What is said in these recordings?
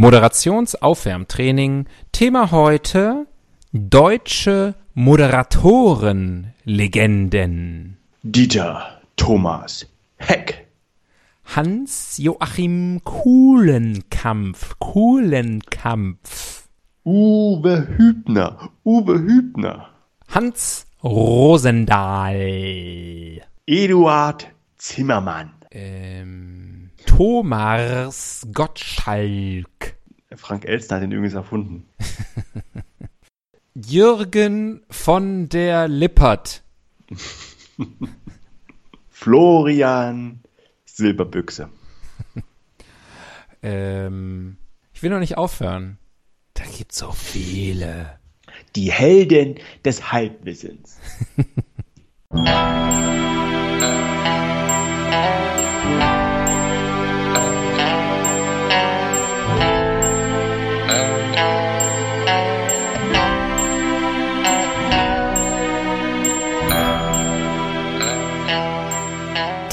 Moderationsaufwärmtraining. Thema heute deutsche Moderatorenlegenden. Dieter Thomas Heck. Hans-Joachim Kuhlenkampf. Kuhlenkampf. Uwe Hübner. Uwe Hübner. Hans Rosendahl. Eduard Zimmermann. Ähm, Thomas Gottschalk. Frank Elstner hat den übrigens erfunden. Jürgen von der Lippert. Florian Silberbüchse. Ähm, ich will noch nicht aufhören. Da gibt's so viele. Die Helden des Halbwissens.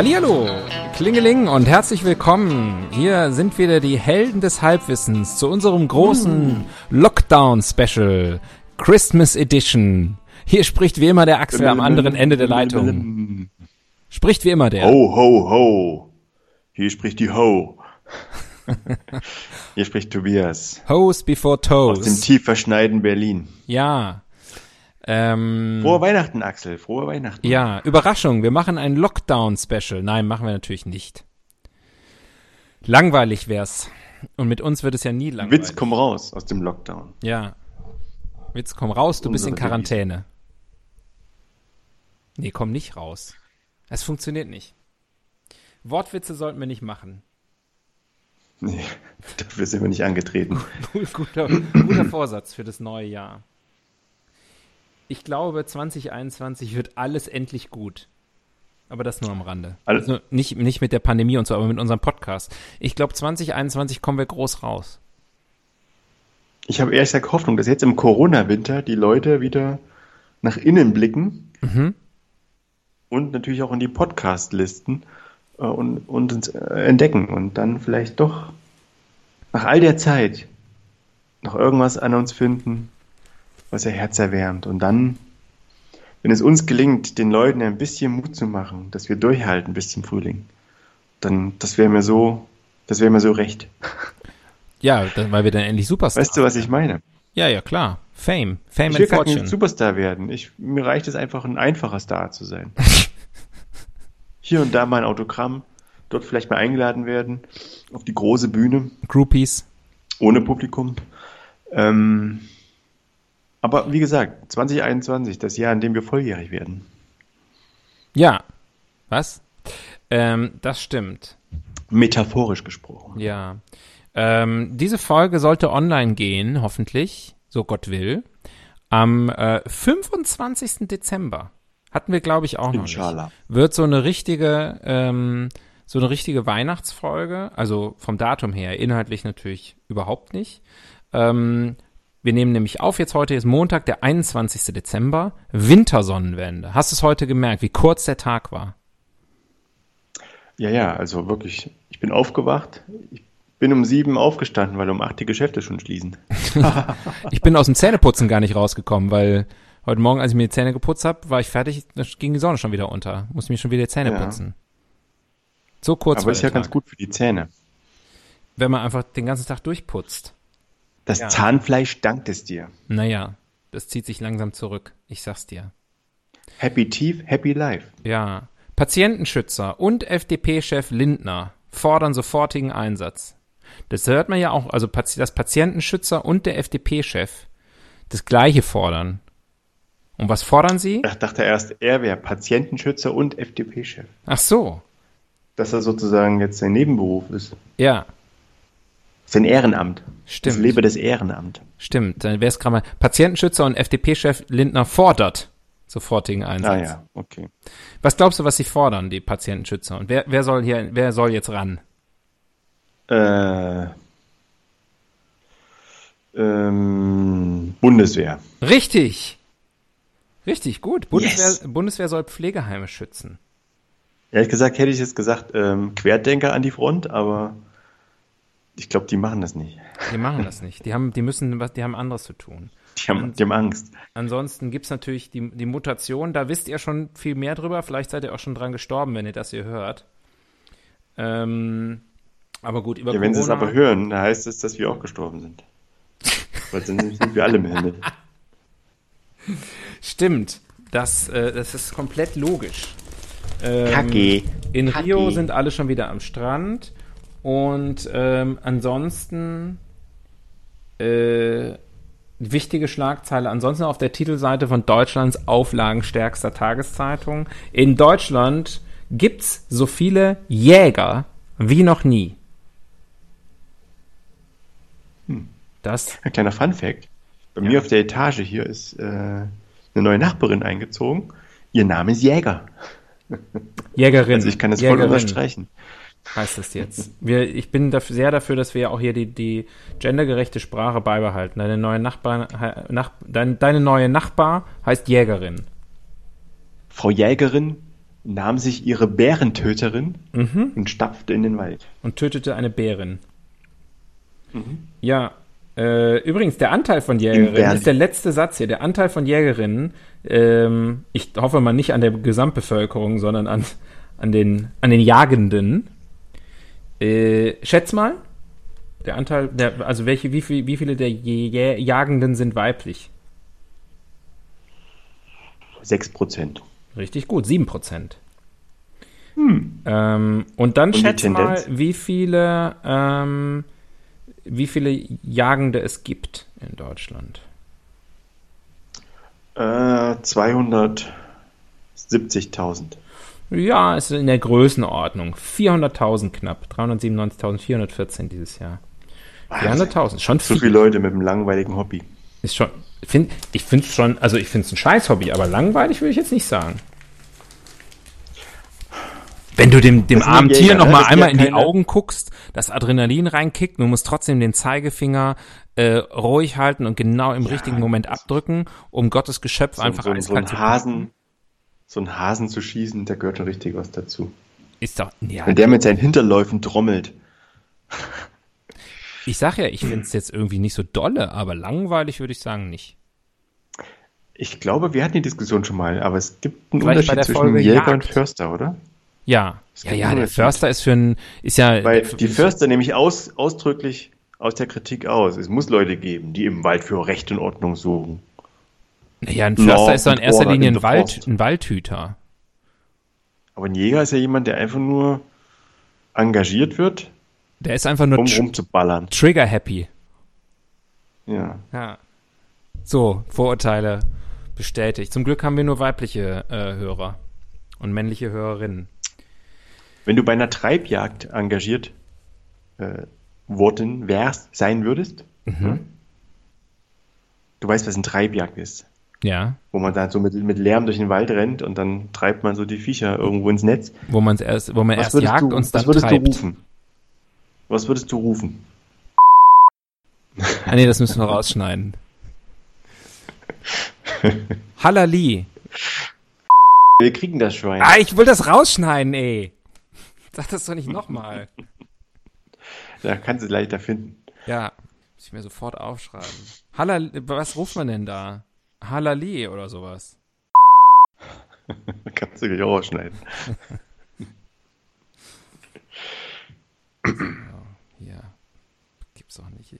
Hallihallo, Klingeling und herzlich willkommen. Hier sind wieder die Helden des Halbwissens zu unserem großen Lockdown-Special, Christmas Edition. Hier spricht wie immer der Axel am anderen Ende der Leitung. Spricht wie immer der. Ho, ho, ho. Hier spricht die Ho. Hier spricht Tobias. Hose before Aus dem toes. tief verschneiten Berlin. Ja. Ähm, Frohe Weihnachten, Axel. Frohe Weihnachten. ja, Überraschung, wir machen ein Lockdown-Special. Nein, machen wir natürlich nicht. Langweilig wär's. Und mit uns wird es ja nie langweilig. Witz, komm raus aus dem Lockdown. Ja. Witz, komm raus, du bist in Quarantäne. Nee, komm nicht raus. Es funktioniert nicht. Wortwitze sollten wir nicht machen. Nee, dafür sind wir nicht angetreten. guter, guter Vorsatz für das neue Jahr. Ich glaube, 2021 wird alles endlich gut. Aber das nur am Rande. Also nicht, nicht mit der Pandemie und so, aber mit unserem Podcast. Ich glaube, 2021 kommen wir groß raus. Ich habe ehrlich gesagt Hoffnung, dass jetzt im Corona-Winter die Leute wieder nach innen blicken Mhm. und natürlich auch in die Podcast-Listen äh, und, und uns äh, entdecken und dann vielleicht doch nach all der Zeit noch irgendwas an uns finden, was ihr Herz erwärmt. Und dann, wenn es uns gelingt, den Leuten ein bisschen Mut zu machen, dass wir durchhalten bis zum Frühling, dann, das wäre mir so, das wäre mir so recht. Ja, dann, weil wir dann endlich Superstars Weißt du, was ich meine? Ja, ja, klar. Fame. Fame Ich will and gar kein Fortune. Superstar werden. Ich, mir reicht es einfach, ein einfacher Star zu sein. Hier und da mal ein Autogramm, dort vielleicht mal eingeladen werden, auf die große Bühne, Groupies. ohne Publikum. Ähm, aber wie gesagt, 2021, das Jahr, in dem wir volljährig werden. Ja. Was? Ähm, das stimmt. Metaphorisch gesprochen. Ja. Ähm, diese Folge sollte online gehen, hoffentlich, so Gott will, am äh, 25. Dezember. Hatten wir, glaube ich, auch noch Inshallah. nicht. Wird so eine richtige, ähm, so eine richtige Weihnachtsfolge, also vom Datum her, inhaltlich natürlich überhaupt nicht. Ähm, wir nehmen nämlich auf, jetzt heute ist Montag, der 21. Dezember, Wintersonnenwende. Hast du es heute gemerkt, wie kurz der Tag war? Ja, ja, also wirklich, ich bin aufgewacht. Ich bin um sieben aufgestanden, weil um acht die Geschäfte schon schließen. Ich bin aus dem Zähneputzen gar nicht rausgekommen, weil heute Morgen, als ich mir die Zähne geputzt habe, war ich fertig, da ging die Sonne schon wieder unter. Musste mir schon wieder die Zähne Ja. putzen. So kurz Aber ist ja ganz Tag. gut für die Zähne. Wenn man einfach den ganzen Tag durchputzt. Das Ja. Zahnfleisch dankt es dir. Naja, das zieht sich langsam zurück. Ich sag's dir. Happy Teeth, Happy Life. Ja. Patientenschützer und FDP-Chef Lindner fordern sofortigen Einsatz. Das hört man ja auch, also dass Patientenschützer und der FDP-Chef das Gleiche fordern. Und was fordern sie? Ich dachte erst, er wäre Patientenschützer und FDP-Chef. Ach so. dass er sozusagen jetzt sein Nebenberuf ist. Ja, Sein Ehrenamt. Stimmt. Das Lebe des Ehrenamts. stimmt. Dann wäre es gerade mal Patientenschützer und FDP-Chef Lindner fordert sofortigen Einsatz. Ah ja, okay. Was glaubst du, was sie fordern, die Patientenschützer? Und wer, wer soll hier, wer soll jetzt ran? Äh, ähm, Bundeswehr. Richtig. Richtig, gut. Bundeswehr, Yes. Bundeswehr soll Pflegeheime schützen. Ehrlich gesagt hätte ich jetzt gesagt, ähm, Querdenker an die Front, aber ich glaube, die machen das nicht. Die machen das nicht. Die haben, die müssen, die haben anderes zu tun. Die haben, die haben Angst. Ansonsten gibt's natürlich die, die Mutation, da wisst ihr schon viel mehr drüber. Vielleicht seid ihr auch schon dran gestorben, wenn ihr das hier hört. Ähm, aber gut, über Ja, wenn sie es aber hören, dann heißt es, dass wir auch gestorben sind. Weil dann sind wir alle im Himmel. Stimmt. Das, äh, das ist komplett logisch. Ähm, Kacke. In Kacke. Rio sind alle schon wieder am Strand. Und ähm, ansonsten äh, wichtige Schlagzeile, ansonsten auf der Titelseite von Deutschlands auflagenstärkster Tageszeitung. In Deutschland gibt's so viele Jäger wie noch nie. Das Ein kleiner Fun-Fact. Bei mir auf der Etage hier ist äh, eine neue Nachbarin eingezogen. Ihr Name ist Jäger. Jägerin. Also ich kann das voll Jägerin. unterstreichen. Heißt es jetzt. Wir, ich bin dafür, sehr dafür, dass wir auch hier die, die gendergerechte Sprache beibehalten. Deine neue Nachbar, nach, dein, deine neue Nachbar heißt Jägerin. Frau Jägerin nahm sich ihre Bärentöterin Mhm. und stapfte in den Wald. und tötete eine Bärin. Ja, äh, übrigens, der Anteil von Jägerinnen ist der letzte Satz hier. Der Anteil von Jägerinnen, ähm, ich hoffe mal nicht an der Gesamtbevölkerung, sondern an, an, den, an den Jagenden. Äh, schätz mal, der Anteil, der, also welche, wie, viel, wie viele der Jagenden sind weiblich? Sechs Prozent. Richtig gut, 7%. Ähm, und dann die schätz mal, wie viele, ähm, wie viele Jagende es gibt in Deutschland. Äh, 270.000. Ja, es ist in der Größenordnung. 400.000 knapp. 397.414 dieses Jahr. 400.000. Schon So viel. viele Leute mit einem langweiligen Hobby. Ist schon, find, ich finde es schon, also ich finde es ein scheiß Hobby, aber langweilig würde ich jetzt nicht sagen. Wenn du dem, dem armen Tier noch ne? mal Das sind einmal ja in die Augen guckst, das Adrenalin reinkickt, du musst trotzdem den Zeigefinger äh, ruhig halten und genau im richtigen Moment abdrücken, um Gottes Geschöpf So, einfach so, so eiskalt zu Hasen, so einen Hasen zu schießen, da gehört schon richtig was dazu. Ist doch, ja, Wenn der mit seinen Hinterläufen trommelt. ich sag ja, ich finde es jetzt irgendwie nicht so dolle, aber langweilig würde ich sagen nicht. Ich glaube, wir hatten die Diskussion schon mal, aber es gibt einen Vielleicht Unterschied der zwischen Folge Jäger Jagd. und Förster, oder? Ja, Es ja, ja, der. Förster ist für ein, ist ja, Weil die Förster nämlich aus, ausdrücklich aus der Kritik aus. Es muss Leute geben, die im Wald für Recht und Ordnung suchen. Ja, ein Förster ist doch in erster Linie in ein, Wald, ein Waldhüter. Aber ein Jäger ist ja jemand, der einfach nur engagiert wird, Der ist einfach nur um rumzuballern. trigger happy. Ja. Ja. So, Vorurteile bestätigt. Zum Glück haben wir nur weibliche äh, Hörer und männliche Hörerinnen. Wenn du bei einer Treibjagd engagiert äh, worden wärst, sein würdest, Mhm. du weißt, was eine Treibjagd ist. Ja, Wo man dann so mit, mit Lärm durch den Wald rennt und dann treibt man so die Viecher irgendwo ins Netz. wo man erst, wo man Was erst jagt du, und dann was würdest treibt. du rufen? Was würdest du rufen? Ah nee, das müssen wir rausschneiden. Hallali. Wir kriegen das Schwein. Ah, ich will das rausschneiden, ey. Sag das doch nicht nochmal. Da kannst du es leichter finden. Ja, muss ich mir sofort aufschreiben. Hallali, was ruft man denn da? Hallali oder sowas. kannst du gleich auch ausschneiden. Ja, gibt's doch nicht.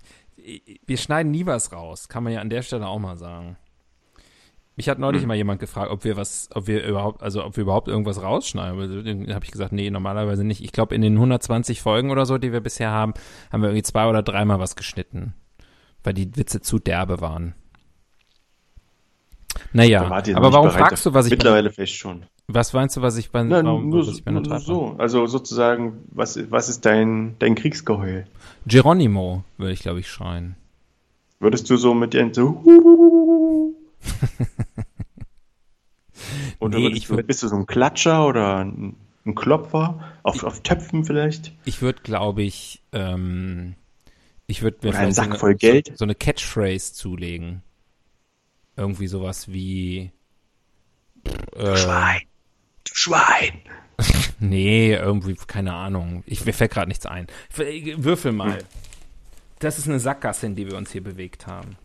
Wir schneiden nie was raus, kann man ja an der Stelle auch mal sagen. Mich hat neulich mal jemand gefragt, ob wir was, ob wir überhaupt, also ob wir überhaupt irgendwas rausschneiden. Also, Dann habe ich gesagt, nee, normalerweise nicht. Ich glaube, in den 120 Folgen oder so, die wir bisher haben, haben wir irgendwie zwei oder dreimal was geschnitten, weil die Witze zu derbe waren. Naja, aber warum bereit fragst du, was ich, Mittlerweile vielleicht schon. Was meinst du, was ich bei, warum, nur, was so, ich bei nur so. Also sozusagen, was, was ist dein, dein Kriegsgeheul? Geronimo, würde ich, glaube ich, schreien. Würdest du so mit dir so Oder Nee, ich würd- bist du so ein Klatscher oder ein, ein Klopfer? Auf, auf Töpfen vielleicht? Ich würde, glaube ich, ähm, ich würde mir Oder vielleicht so Sack eine- voll Geld? So, so eine Catchphrase zulegen. Irgendwie sowas wie. Äh, Du Schwein! nee, irgendwie, keine Ahnung. Ich, mir fällt gerade nichts ein. Würfel mal. Das ist eine Sackgasse, in die wir uns hier bewegt haben.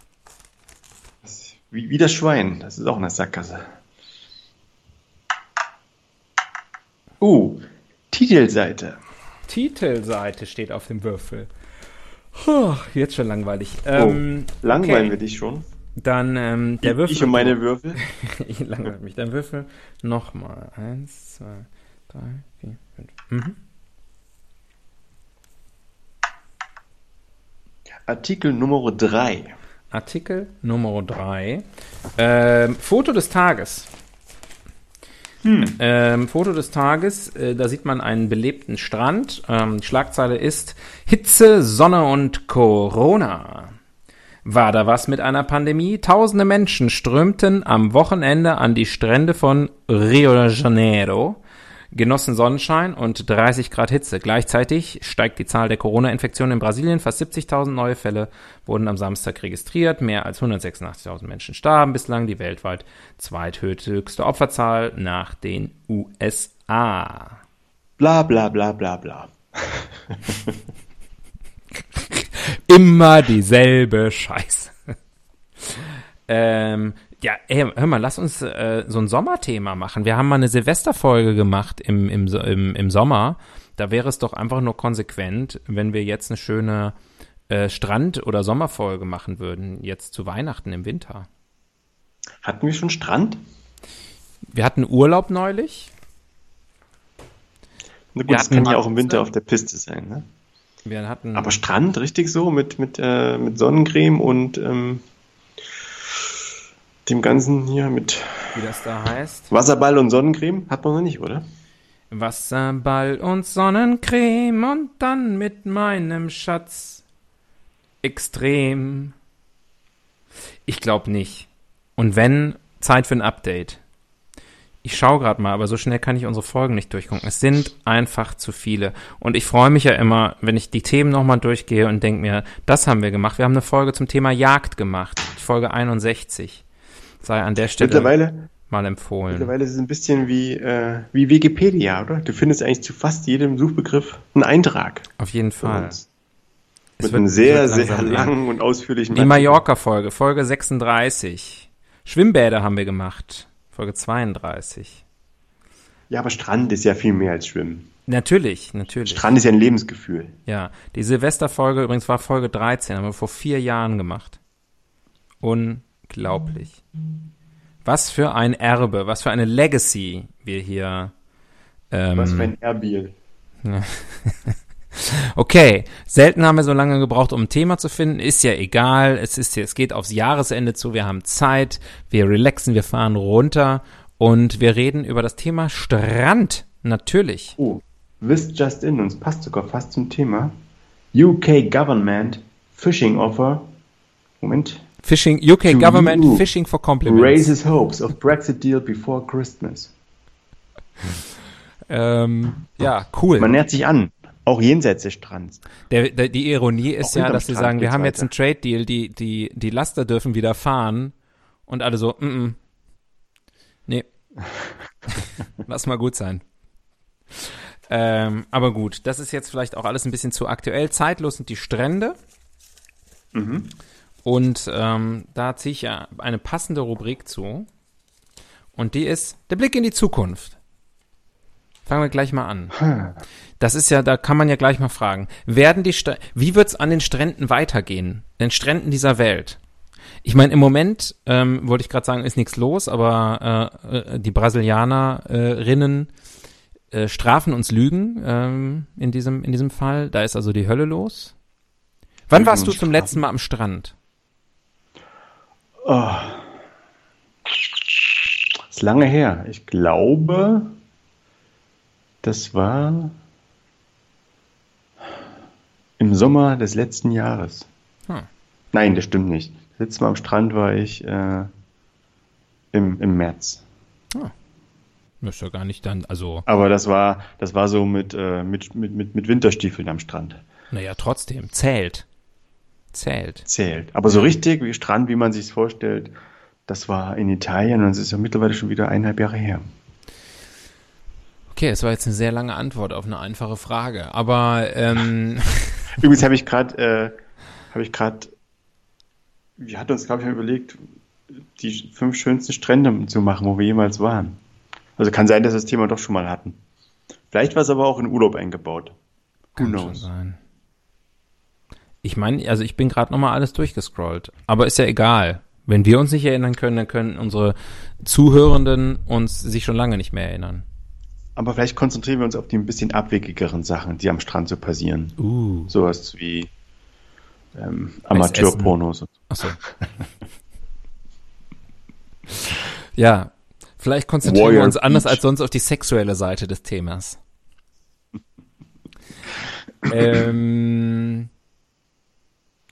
Wie, wie das Schwein. Das ist auch eine Sackgasse. Uh, Titelseite. Titelseite steht auf dem Würfel. Puh, jetzt schon langweilig. Ähm, oh, langweilen okay. wir dich schon. Dann ähm, der Würfel. Ich und meine Würfel. ich langweile mich. Dann Würfel nochmal. Eins, zwei, drei, vier, fünf. Mhm. Artikel Nummer 3. Artikel Nummer 3. Ähm, Foto des Tages. Ähm, Foto des Tages, äh, da sieht man einen belebten Strand. Ähm, die Schlagzeile ist Hitze, Sonne und Corona. War da was mit einer Pandemie? Tausende Menschen strömten am Wochenende an die Strände von Rio de Janeiro, genossen Sonnenschein und 30 Grad Hitze. Gleichzeitig steigt die Zahl der Corona-Infektionen in Brasilien. Fast 70.000 neue Fälle wurden am Samstag registriert. Mehr als 186.000 Menschen starben bislang. Die weltweit zweithöchste Opferzahl nach den USA. Bla bla bla bla bla. Immer dieselbe Scheiße. ähm, ja, ey, hör mal, lass uns äh, so ein Sommerthema machen. Wir haben mal eine Silvesterfolge gemacht im, im, im, im Sommer. Da wäre es doch einfach nur konsequent, wenn wir jetzt eine schöne äh, Strand- oder Sommerfolge machen würden, jetzt zu Weihnachten im Winter. Hatten wir schon Strand? Wir hatten Urlaub neulich. Na gut, Wir das kann ja auch im Winter auf der Piste sein, ne? Wir hatten Aber Strand, richtig so, mit, mit, äh, mit Sonnencreme und ähm, dem Ganzen hier mit wie das da heißt. Wasserball und Sonnencreme hat man noch nicht, oder? Wasserball und Sonnencreme und dann mit meinem Schatz extrem. Ich glaube nicht. Und wenn, Zeit für ein Update. Ich schaue gerade mal, aber so schnell kann ich unsere Folgen nicht durchgucken. Es sind einfach zu viele. Und ich freue mich ja immer, wenn ich die Themen nochmal durchgehe und denke mir, das haben wir gemacht. Wir haben eine Folge zum Thema Jagd gemacht. Folge 61. Sei an der Stelle Mittlerweile, mal empfohlen. mittlerweile ist es ein bisschen wie, äh, wie Wikipedia, oder? Du findest eigentlich zu fast jedem Suchbegriff einen Eintrag. Auf jeden Fall. Mit wird- einem sehr, sehr langen und ausführlichen Die. Mallorca-Folge, Folge 36. Schwimmbäder haben wir gemacht. Folge 32. Ja, aber Strand ist ja viel mehr als Schwimmen. Natürlich, natürlich. Strand ist ja ein Lebensgefühl. Ja, die Silvesterfolge übrigens war Folge 13, haben wir vor vier Jahren gemacht. Unglaublich. Was für ein Erbe, was für eine Legacy wir hier. Ähm, Was für ein Erbil. Okay, selten haben wir so lange gebraucht, um ein Thema zu finden. Ist ja egal. Es ist, es geht aufs Jahresende zu. Wir haben Zeit. Wir relaxen. Wir fahren runter und wir reden über das Thema Strand. Natürlich. Oh, wisst just in, uns passt sogar fast zum Thema. UK Government Fishing Offer. Moment. Fishing, UK Government you. Fishing for Compliments. Raises hopes of Brexit deal before Christmas. Ähm, ja, cool. Man nähert sich an. Auch jenseits des Strands. Der, der, die Ironie ist Auch ja, dass sie sagen, wir haben jetzt weiter. einen Trade Deal, die, die, die Laster dürfen wieder fahren und alle so, mm, mm. nee. Lass mal gut sein. Ähm, aber gut, das ist jetzt vielleicht auch alles ein bisschen zu aktuell. Zeitlos sind die Strände. Mhm. Und ähm, da ziehe ich ja eine passende Rubrik zu. Und die ist der Blick in die Zukunft. Fangen wir gleich mal an. Das ist ja, da kann man ja gleich mal fragen, werden die Stra wie wird's an den Stränden weitergehen? Den Stränden dieser Welt? Ich meine, im Moment, ähm, wollte ich gerade sagen, ist nichts los, aber äh, äh, die Brasilianerinnen äh, strafen uns Lügen ähm, in, diesem, in diesem Fall. Da ist also die Hölle los. Wann Lügen warst du zum letzten Mal am Strand? ist lange her. Ich glaube, das war im Sommer des letzten Jahres. Hm. Nein, das stimmt nicht. Das letzte Mal am Strand war ich äh, im, im März. Ist ja gar nicht dann, also, Aber das war, das war so mit, äh, mit, mit, mit, mit Winterstiefeln am Strand. naja, trotzdem, zählt. Zählt. Zählt. Aber so richtig wie Strand, wie man sich vorstellt, das war in Italien und es ist ja mittlerweile schon wieder eineinhalb Jahre her. Okay, es war jetzt eine sehr lange Antwort auf eine einfache Frage, aber ähm, Übrigens habe ich gerade, äh, habe ich gerade, wir hatten uns, glaube ich, überlegt, die fünf schönsten Strände zu machen, wo wir jemals waren. Also kann sein, dass wir das Thema doch schon mal hatten. Vielleicht war es aber auch in Urlaub eingebaut. Who kann knows? sein. Ich meine, also ich bin gerade noch mal alles durchgescrollt, aber ist ja egal. Wenn wir uns nicht erinnern können, dann können unsere Zuhörenden uns sich schon lange nicht mehr erinnern. Aber vielleicht konzentrieren wir uns auf die ein bisschen abwegigeren Sachen, die am Strand so passieren. Uh. Sowas wie ähm, Amateurpornos. Achso. ja, vielleicht konzentrieren wir Warrior uns anders Beach. als sonst auf die sexuelle Seite des Themas. ähm,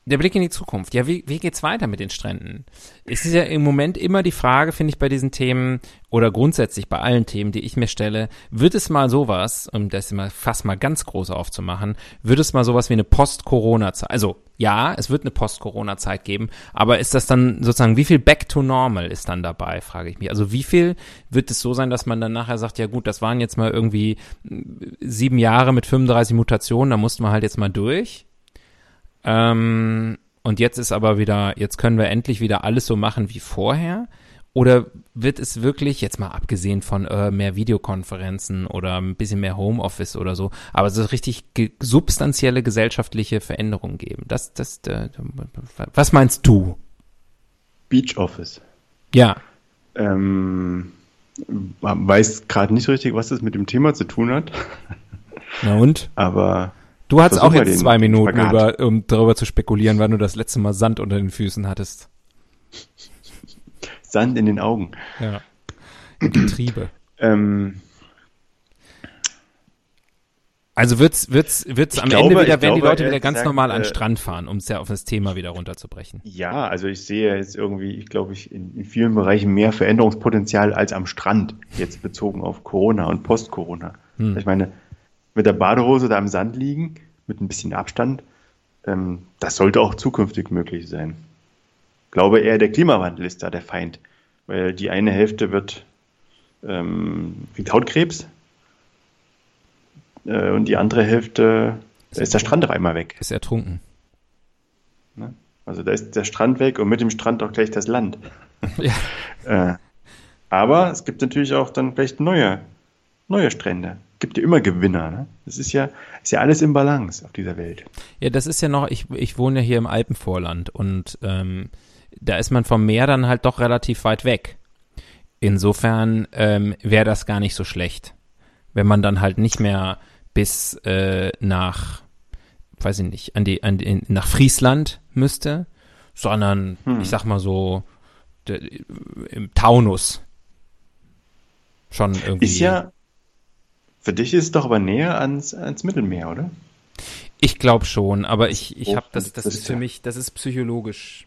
der Blick in die Zukunft. Ja, wie, wie geht's weiter mit den Stränden? Es ist ja im Moment immer die Frage, finde ich, bei diesen Themen oder grundsätzlich bei allen Themen, die ich mir stelle, wird es mal sowas, um das mal fast mal ganz groß aufzumachen, wird es mal sowas wie eine Post-Corona-Zeit, also ja, es wird eine Post-Corona-Zeit geben, aber ist das dann sozusagen, wie viel Back to Normal ist dann dabei, frage ich mich. Also wie viel wird es so sein, dass man dann nachher sagt, ja gut, das waren jetzt mal irgendwie sieben Jahre mit 35 Mutationen, da mussten wir halt jetzt mal durch. Ähm, und jetzt ist aber wieder, jetzt können wir endlich wieder alles so machen wie vorher? Oder wird es wirklich, jetzt mal abgesehen von äh, mehr Videokonferenzen oder ein bisschen mehr Homeoffice oder so, aber so richtig ge substanzielle gesellschaftliche Veränderungen geben? Das, das, äh, was meinst du? Beach Office. Ja, Ähm, weiß gerade nicht richtig, was das mit dem Thema zu tun hat, na und? aber Du hattest auch jetzt zwei Minuten, über, um darüber zu spekulieren, wann du das letzte Mal Sand unter den Füßen hattest. Sand in den Augen. Ja. Getriebe. Ähm, Also wird's, wird's, wird's Ich am glaube- Ende wieder, ich wenn die glaube, Leute wieder ganz gesagt, normal an den äh, Strand fahren, um es ja auf das Thema wieder runterzubrechen. ja, also ich sehe jetzt irgendwie, ich glaube, ich in, in vielen Bereichen mehr Veränderungspotenzial als am Strand, jetzt bezogen auf Corona und Post-Corona. Hm. Ich meine, mit der Badehose da im Sand liegen, mit ein bisschen Abstand, ähm, das sollte auch zukünftig möglich sein. Ich glaube eher, der Klimawandel ist da der Feind, weil die eine Hälfte wird ähm, kriegt Hautkrebs äh, und die andere Hälfte da ist der Strand auf einmal weg. Ist ertrunken. Ne? Also da ist der Strand weg und mit dem Strand auch gleich das Land. Ja. Äh, aber es gibt natürlich auch dann vielleicht neue, neue Strände. Gibt ja immer Gewinner. Ne? Das ist ja, ist ja alles im Balance auf dieser Welt. Ja, das ist ja noch, ich, ich wohne ja hier im Alpenvorland und ähm, da ist man vom Meer dann halt doch relativ weit weg. Insofern ähm, wäre das gar nicht so schlecht, wenn man dann halt nicht mehr bis äh, nach, weiß ich nicht, an die, an die, nach Friesland müsste, sondern Hm. ich sag mal so de, im Taunus schon irgendwie. Ist ja, für dich ist es doch aber näher ans, ans Mittelmeer, oder? Ich glaube schon, aber ich, ich Oh, habe das, das ist für mich, das ist psychologisch.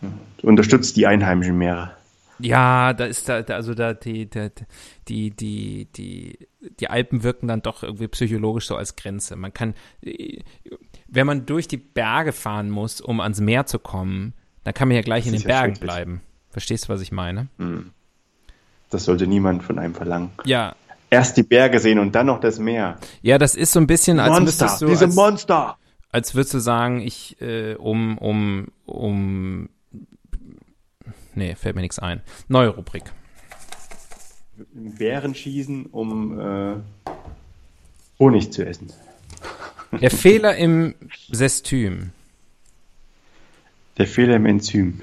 Du unterstützt die einheimischen Meere. Ja, da ist da, also da die, da, die, die, die, die Alpen wirken dann doch irgendwie psychologisch so als Grenze. Man kann, äh, wenn man durch die Berge fahren muss, um ans Meer zu kommen, dann kann man ja gleich Das in den Bergen bleiben. Verstehst du, was ich meine? Das sollte niemand von einem verlangen. Ja. Erst die Berge sehen und dann noch das Meer. Ja, das ist so ein bisschen, als Monster, du, diese als, Monster! als würdest du sagen, ich, äh, um, um, um, nee, fällt mir nichts ein. Neue Rubrik. Bären schießen, um äh, Honig zu essen. Der Fehler im Sestüm. Der Fehler im Enzym.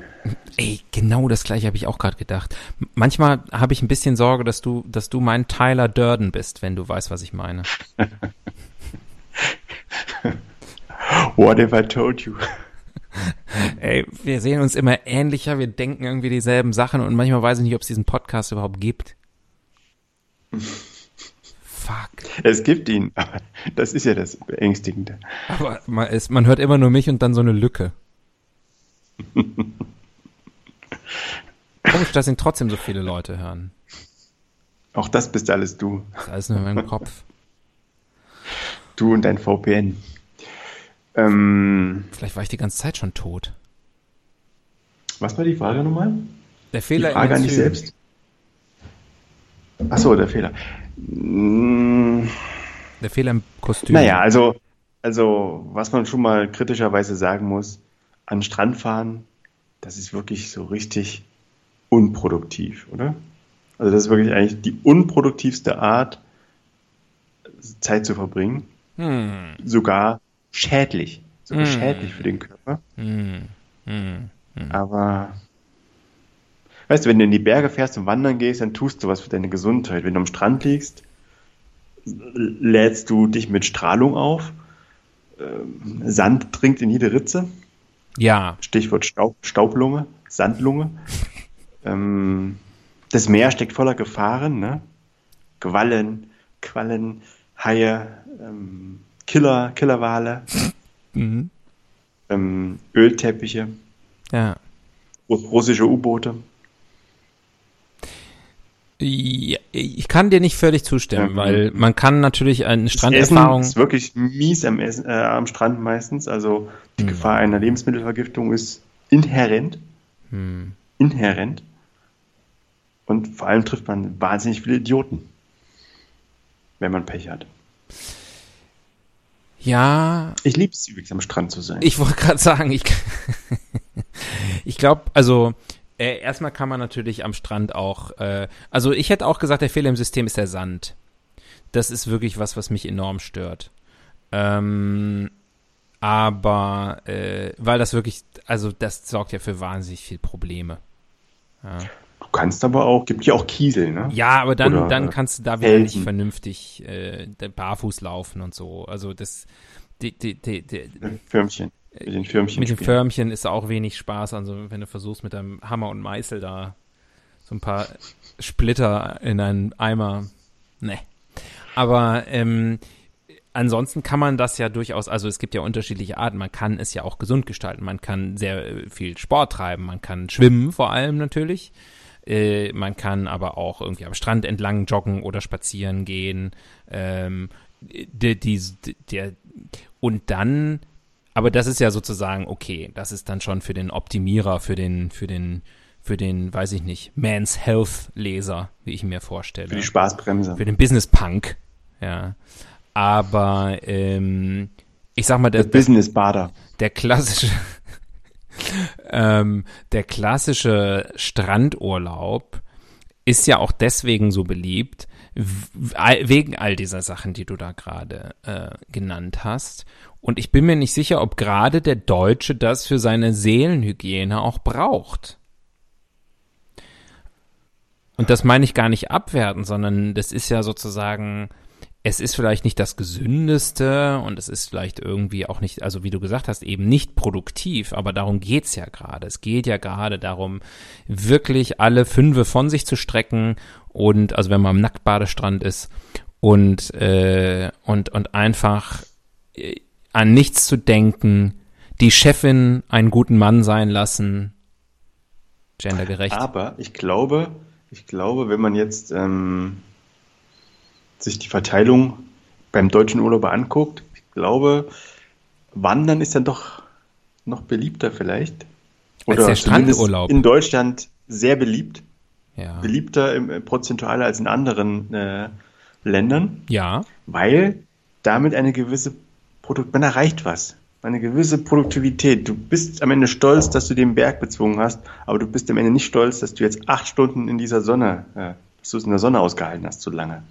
Ey, genau das gleiche habe ich auch gerade gedacht. Manchmal habe ich ein bisschen Sorge, dass du, dass du mein Tyler Durden bist, wenn du weißt, was ich meine. What if I told you? Ey, wir sehen uns immer ähnlicher, wir denken irgendwie dieselben Sachen und manchmal weiß ich nicht, ob es diesen Podcast überhaupt gibt. Fuck. Es gibt ihn, aber das ist ja das Beängstigende. Aber man, ist, man hört immer nur mich und dann so eine Lücke. Komisch, dass ihn trotzdem so viele Leute hören. Auch das bist alles du. Das ist alles nur in meinem Kopf. Du und dein VPN. Ähm, Vielleicht war ich die ganze Zeit schon tot. was war die Frage nochmal? Der Die Fehler Frage im an dich selbst? Ach so, der Fehler. Mm, Der Fehler im Kostüm. Naja, also, also, was man schon mal kritischerweise sagen muss, an Strand fahren, das ist wirklich so richtig unproduktiv, oder? Also das ist wirklich eigentlich die unproduktivste Art, Zeit zu verbringen. Hm, Sogar schädlich. Sogar Hm. schädlich für den Körper. hm, hm. Aber weißt du, wenn du in die Berge fährst und wandern gehst, dann tust du was für deine Gesundheit. Wenn du am Strand liegst, lädst du dich mit Strahlung auf. Ähm, Sand dringt in jede Ritze. Ja, Stichwort Staub, Staublunge, Sandlunge. Ähm, das Meer steckt voller Gefahren, ne? Quallen, Quallen, Haie, ähm, Killer, Killerwale, mhm. ähm, Ölteppiche, ja. Ru- russische U-Boote. Ja, Ich kann dir nicht völlig zustimmen, Mhm. weil man kann natürlich eine Das Essen Stranderfahrung. ist wirklich mies am, Essen, äh, am Strand meistens. Also die Mhm. Gefahr einer Lebensmittelvergiftung ist inhärent. Hm. Inhärent. Und vor allem trifft man wahnsinnig viele Idioten, wenn man Pech hat. Ja, Ich liebe es übrigens am Strand zu sein. ich wollte gerade sagen, ich, ich glaube, also äh, erstmal kann man natürlich am Strand auch, äh, also ich hätte auch gesagt, der Fehler im System ist der Sand. Das ist wirklich was, was mich enorm stört. Ähm, aber äh, weil das wirklich, also das sorgt ja für wahnsinnig viel Probleme. Ja. Kannst aber auch, gibt ja auch Kiesel, ne? Ja, aber dann, Oder, dann äh, kannst du da wieder Felsen. nicht vernünftig äh, barfuß laufen und so. Also das, die, die, die, die, Firmchen. Mit den Firmchen. mit dem spielen. Förmchen ist auch wenig Spaß. Also wenn du versuchst mit deinem Hammer und Meißel da so ein paar Splitter in einen Eimer, ne. Aber ähm, ansonsten kann man das ja durchaus, also es gibt ja unterschiedliche Arten. Man kann es ja auch gesund gestalten. Man kann sehr äh, viel Sport treiben. Man kann schwimmen vor allem natürlich. Äh, man kann aber auch irgendwie am Strand entlang joggen oder spazieren gehen. Ähm, die, die, der, und dann, aber das ist ja sozusagen okay. Das ist dann schon für den Optimierer, für den, für den, für den, weiß ich nicht, Man's Health Leser, wie ich mir vorstelle Für die Spaßbremse. für den Business Punk, ja. Aber ähm, ich sag mal, der, Der Business-Bader. der klassische, ähm, der klassische Strandurlaub ist ja auch deswegen so beliebt, wegen all dieser Sachen, die du da gerade äh, genannt hast. Und ich bin mir nicht sicher, ob gerade der Deutsche das für seine Seelenhygiene auch braucht. Und das meine ich gar nicht abwerten, sondern das ist ja sozusagen, es ist vielleicht nicht das gesündeste und es ist vielleicht irgendwie auch nicht, also wie du gesagt hast, eben nicht produktiv, aber darum geht's ja gerade. Es geht ja gerade darum, wirklich alle Fünfe von sich zu strecken und, also wenn man am Nacktbadestrand ist und, äh, und, und einfach äh, an nichts zu denken, die Chefin einen guten Mann sein lassen, gendergerecht. Aber ich glaube, ich glaube, wenn man jetzt ähm, sich die Verteilung beim deutschen Urlauber anguckt, ich glaube, Wandern ist dann doch noch beliebter vielleicht. Als Oder der zumindest Strandurlaub. in Deutschland sehr beliebt. ja. Beliebter im, äh, prozentual als in anderen äh, Ländern, ja. weil damit eine gewisse Produkt, man erreicht was. Eine gewisse Produktivität. Du bist am Ende stolz, dass du den Berg bezwungen hast, aber du bist am Ende nicht stolz, dass du jetzt acht Stunden in dieser Sonne, äh, dass du es in der Sonne ausgehalten hast, so lange.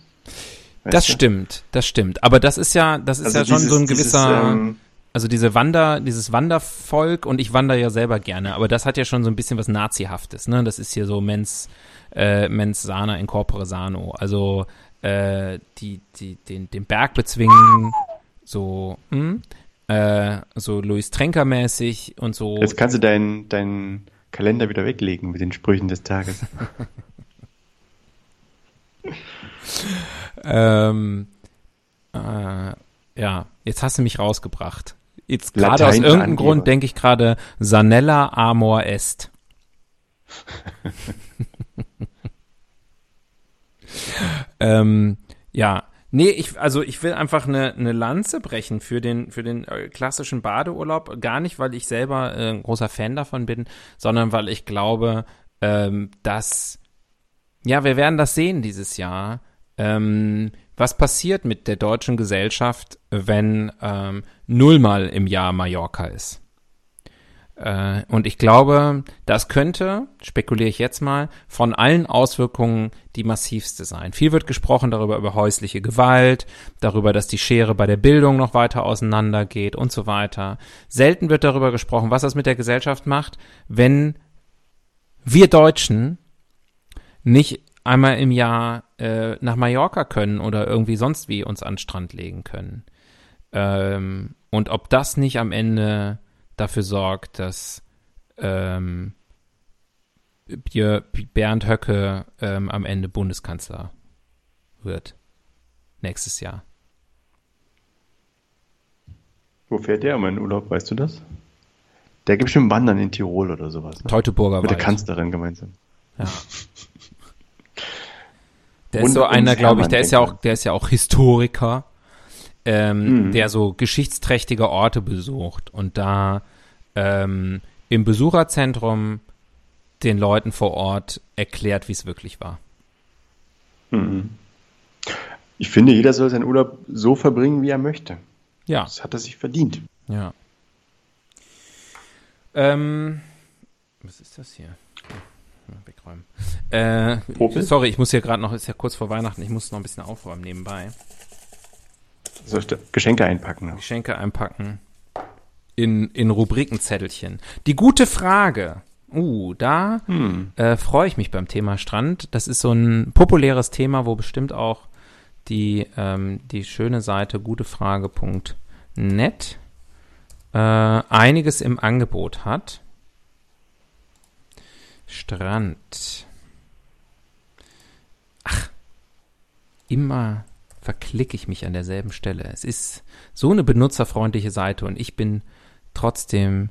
Das du? stimmt, das stimmt. Aber das ist ja, das ist Also ja schon dieses- so ein dieses, gewisser, ähm, also diese Wander, dieses Wandervolk und ich wandere ja selber gerne, aber das hat ja schon so ein bisschen was Nazihaftes, ne? Das ist hier so Mens, äh, Mens sana in corpore sano. Also äh, die, die, den, den Berg bezwingen, so, hm? äh, so Louis Trenker mäßig und so. Jetzt kannst du deinen deinen Kalender wieder weglegen mit den Sprüchen des Tages. ähm, äh, ja, jetzt hast du mich rausgebracht. Jetzt gerade aus irgendeinem Angeber. Grund denke ich gerade Sanella Amor Est. ähm, ja, nee, ich, also ich will einfach eine, eine Lanze brechen für den, für den äh, klassischen Badeurlaub. Gar nicht, weil ich selber äh, ein großer Fan davon bin, sondern weil ich glaube, ähm, dass, ja, wir werden das sehen dieses Jahr. Ähm, was passiert mit der deutschen Gesellschaft, wenn ähm, nullmal im Jahr Mallorca ist? Äh, und ich glaube, das könnte, spekuliere ich jetzt mal, von allen Auswirkungen die massivste sein. Viel wird gesprochen darüber, über häusliche Gewalt, darüber, dass die Schere bei der Bildung noch weiter auseinandergeht und so weiter. Selten wird darüber gesprochen, was das mit der Gesellschaft macht, wenn wir Deutschen nicht einmal im Jahr äh, nach Mallorca können oder irgendwie sonst wie uns an den Strand legen können. Ähm, und ob das nicht am Ende dafür sorgt, dass ähm, Bernd Höcke ähm, am Ende Bundeskanzler wird. Nächstes Jahr. Wo fährt der um in Urlaub, weißt du das? Der gibt bestimmt Wandern in Tirol oder sowas. Ne? Teutoburger Mit der Kanzlerin gemeinsam. Ja. Der ist so einer, glaube ich, der ist ja auch, der ist ja auch Historiker ähm, mhm. der so geschichtsträchtige Orte besucht und da ähm, im Besucherzentrum den Leuten vor Ort erklärt, wie es wirklich war. Mhm. Ich finde, jeder soll seinen Urlaub so verbringen, wie er möchte. Ja. Das hat er sich verdient. Ja. Ähm, was ist das hier? Wegräumen. Äh, sorry, ich muss hier gerade noch, ist ja kurz vor Weihnachten, ich muss noch ein bisschen aufräumen nebenbei. So, Geschenke einpacken. Geschenke einpacken. In, in Rubrikenzettelchen. Die gute Frage. Uh, da hm. äh, freue ich mich beim Thema Strand. Das ist so ein populäres Thema, wo bestimmt auch die, ähm, die schöne Seite gutefrage.net äh, einiges im Angebot hat. Strand. Ach, immer verklicke ich mich an derselben Stelle. Es ist so eine benutzerfreundliche Seite und ich bin trotzdem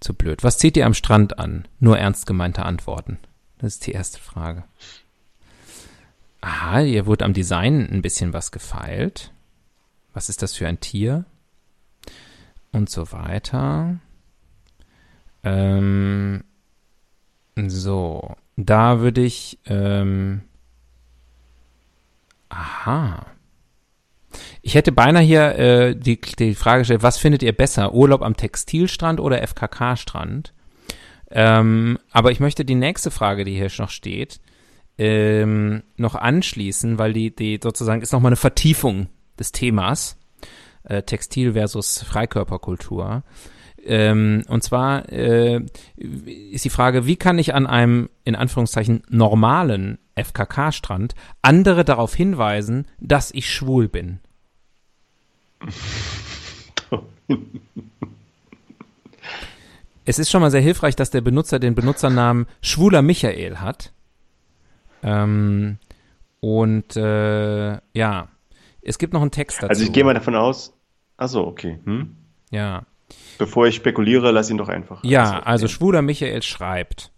zu blöd. Was zieht ihr am Strand an? Nur ernst gemeinte Antworten. Das ist die erste Frage. Aha, hier wurde am Design ein bisschen was gefeilt. Was ist das für ein Tier? Und so weiter. Ähm, so, da würde ich. Ähm, aha. Ich hätte beinahe hier äh, die, die Frage gestellt, was findet ihr besser, Urlaub am Textilstrand oder FKK-Strand? Ähm, aber ich möchte die nächste Frage, die hier noch steht, ähm, noch anschließen, weil die, die sozusagen ist nochmal eine Vertiefung des Themas äh, Textil versus Freikörperkultur. Ähm, und zwar äh, ist die Frage, wie kann ich an einem in Anführungszeichen normalen FKK-Strand andere darauf hinweisen, dass ich schwul bin? es ist schon mal sehr hilfreich, dass der Benutzer den Benutzernamen Schwuler Michael hat. Ähm, und äh, ja, es gibt noch einen Text dazu. Also ich gehe mal davon aus. Achso, okay. Hm? Ja. Bevor ich spekuliere, lass ihn doch einfach. Ja, also Schwuler Michael schreibt.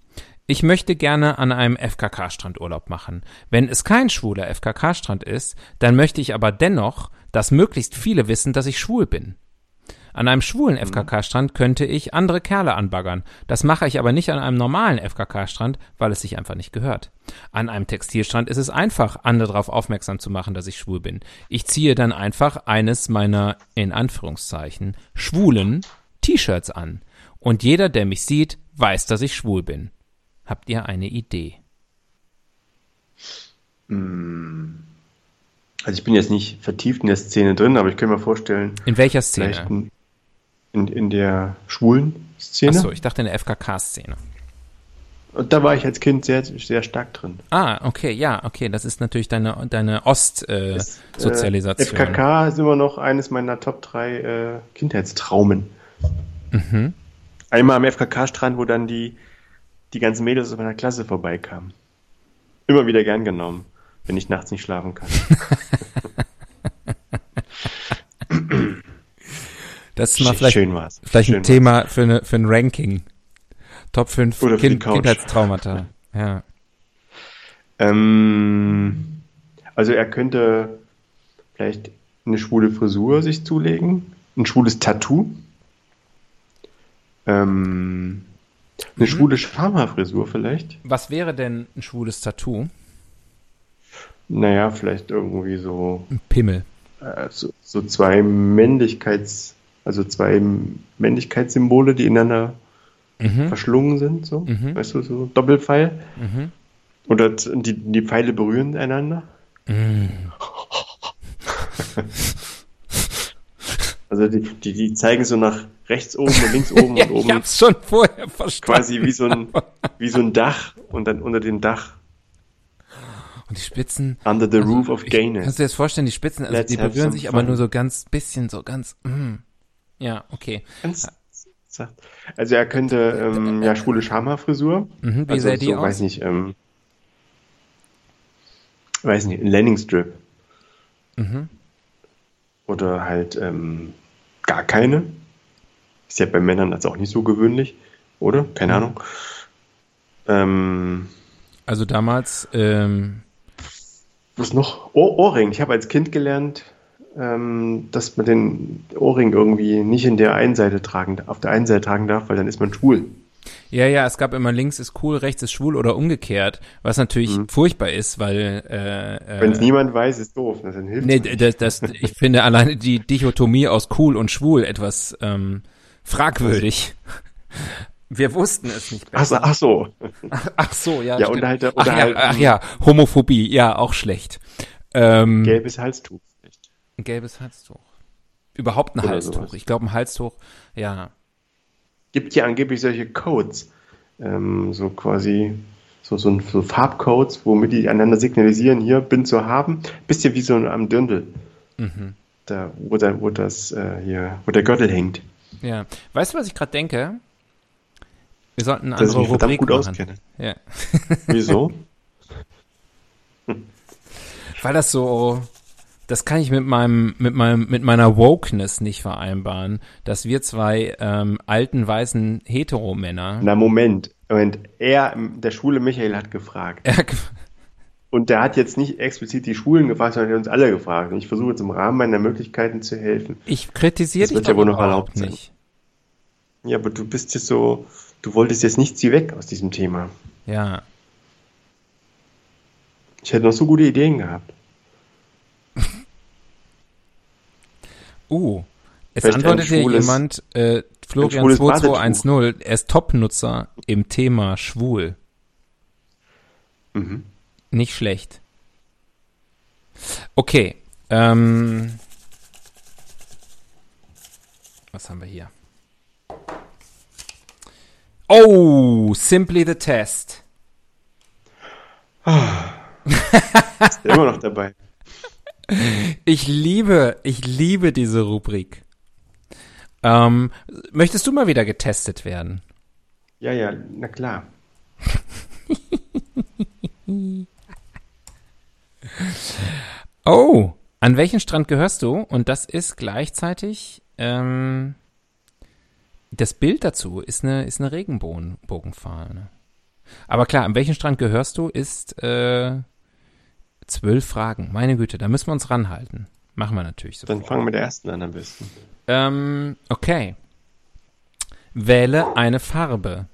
Ich möchte gerne an einem FKK-Strand Urlaub machen. Wenn es kein schwuler FKK-Strand ist, dann möchte ich aber dennoch, dass möglichst viele wissen, dass ich schwul bin. An einem schwulen mhm. FKK-Strand könnte ich andere Kerle anbaggern. Das mache ich aber nicht an einem normalen FKK-Strand, weil es sich einfach nicht gehört. An einem Textilstrand ist es einfach, andere darauf aufmerksam zu machen, dass ich schwul bin. Ich ziehe dann einfach eines meiner, in Anführungszeichen, schwulen T-Shirts an. Und jeder, der mich sieht, weiß, dass ich schwul bin. Habt ihr eine Idee? Hm. Also ich bin jetzt nicht vertieft in der Szene drin, aber ich kann mir vorstellen. In welcher Szene? In, in der schwulen Szene. Achso, ich dachte in der FKK-Szene. Und da war ich als Kind sehr, sehr stark drin. Ah, okay, ja, okay, das ist natürlich deine, deine Ost-Sozialisation. Äh, FKK ist immer noch eines meiner Top 3 äh, Kindheitstraumen. Mhm. Einmal am FKK-Strand, wo dann die, die ganzen Mädels aus meiner Klasse vorbeikamen. Immer wieder gern genommen, wenn ich nachts nicht schlafen kann. Das ist mal vielleicht, schön war's. vielleicht Schön ein Thema für, eine, für ein Ranking. Top 5 Oder kind. Kindheitstraumata. Ja. Ähm, also er könnte vielleicht eine schwule Frisur sich zulegen, ein schwules Tattoo, ähm, eine Mhm. schwule Schamhaarfrisur vielleicht. Was wäre denn ein schwules Tattoo? Naja, vielleicht irgendwie so, Ein Pimmel. äh, so, so zwei Männlichkeits, also zwei Männlichkeitssymbole, die ineinander Mhm. verschlungen sind, so, Mhm. weißt du, so Doppelpfeil. Mhm. Oder die, die Pfeile berühren einander. Mhm. Also die, die, die zeigen so nach rechts oben und links oben Ja, und ich oben hab's schon vorher verstanden. quasi wie so ein wie so ein Dach und dann unter dem Dach Und die Spitzen. under the roof of Ich, kannst gayness. du dir das vorstellen, die Spitzen, also Let's die berühren sich aber fun. nur so ganz bisschen, so ganz. Mm. Ja, okay. Ganz. Also er könnte ähm, ja schwule Schamhaarfrisur. Mhm, wie also sähe die so, aus? weiß nicht, ähm, weiß nicht, ein Landing Strip. Mhm. Oder halt ähm, gar keine. Ist ja bei Männern jetzt auch nicht so gewöhnlich, oder? Keine Mhm. Ahnung. Ähm, Also damals, ähm, Was noch? Ohr Ohrring. Ich habe als Kind gelernt, ähm, dass man den Ohrring irgendwie nicht in der einen Seite tragen, auf der einen Seite tragen darf, weil dann ist man schwul. ja, ja, es gab immer links ist cool, rechts ist schwul oder umgekehrt, was natürlich furchtbar ist, weil äh, äh, Wenn es niemand weiß, ist doof. Das hilft Nee, das, das, ich finde alleine die Dichotomie aus cool und schwul etwas ähm, fragwürdig. Wir wussten es nicht Ach, so- besser. ach so. Ach so, ja. Ja, halt- ach, ja, halt- ach ja, Homophobie, ja, auch schlecht. Ähm, Gelbes Halstuch. ein gelbes Halstuch. Überhaupt ein Oder Halstuch. sowas. Ich glaube, ein Halstuch, ja. Gibt ja angeblich solche Codes. Ähm, so quasi so, so, ein- so Farbcodes, womit die einander signalisieren, hier bin zu haben. Bisschen wie so am Dirndl. Mhm. Da, wo, da, wo das äh, hier, wo der Gürtel hängt. Ja. Weißt du, was ich gerade denke? Wir sollten eine andere Rubrik gut machen. auskenne. Ja. Wieso? Weil das so, das kann ich mit meinem, mit meinem, mit meiner Wokeness nicht vereinbaren, dass wir zwei ähm, alten weißen Heteromänner. Na, Moment. Moment. Er, der schwule Michael hat gefragt. Ja, Und der hat jetzt nicht explizit die Schwulen gefragt, sondern er hat uns alle gefragt. Und ich versuche jetzt im Rahmen meiner Möglichkeiten zu helfen. ich kritisiere Das dich wird ja wohl noch überhaupt erlaubt sein. nicht. Ja, aber du bist jetzt so, du wolltest jetzt nicht sie weg aus diesem Thema. Ja. Ich hätte noch so gute Ideen gehabt. Uh, es Vielleicht antwortet hier schwules- jemand, äh, Florian schwules 2210, er ist Top-Nutzer im Thema schwul. Mhm. Nicht schlecht. Okay. Ähm, was haben wir hier? Oh, Simply the Test. Ist der immer noch dabei. Ich liebe, ich liebe diese Rubrik. Ähm, möchtest du mal wieder getestet werden? Ja, ja, na klar. Oh, an welchen Strand gehörst du? Und das ist gleichzeitig ähm, das Bild dazu ist eine ist eine Regenbogenfahne. Aber klar, an welchen Strand gehörst du? Ist äh, zwölf Fragen. Meine Güte, da müssen wir uns ranhalten. Machen wir natürlich so. Dann fangen wir mit der ersten an am besten. Ähm, okay. Wähle eine Farbe.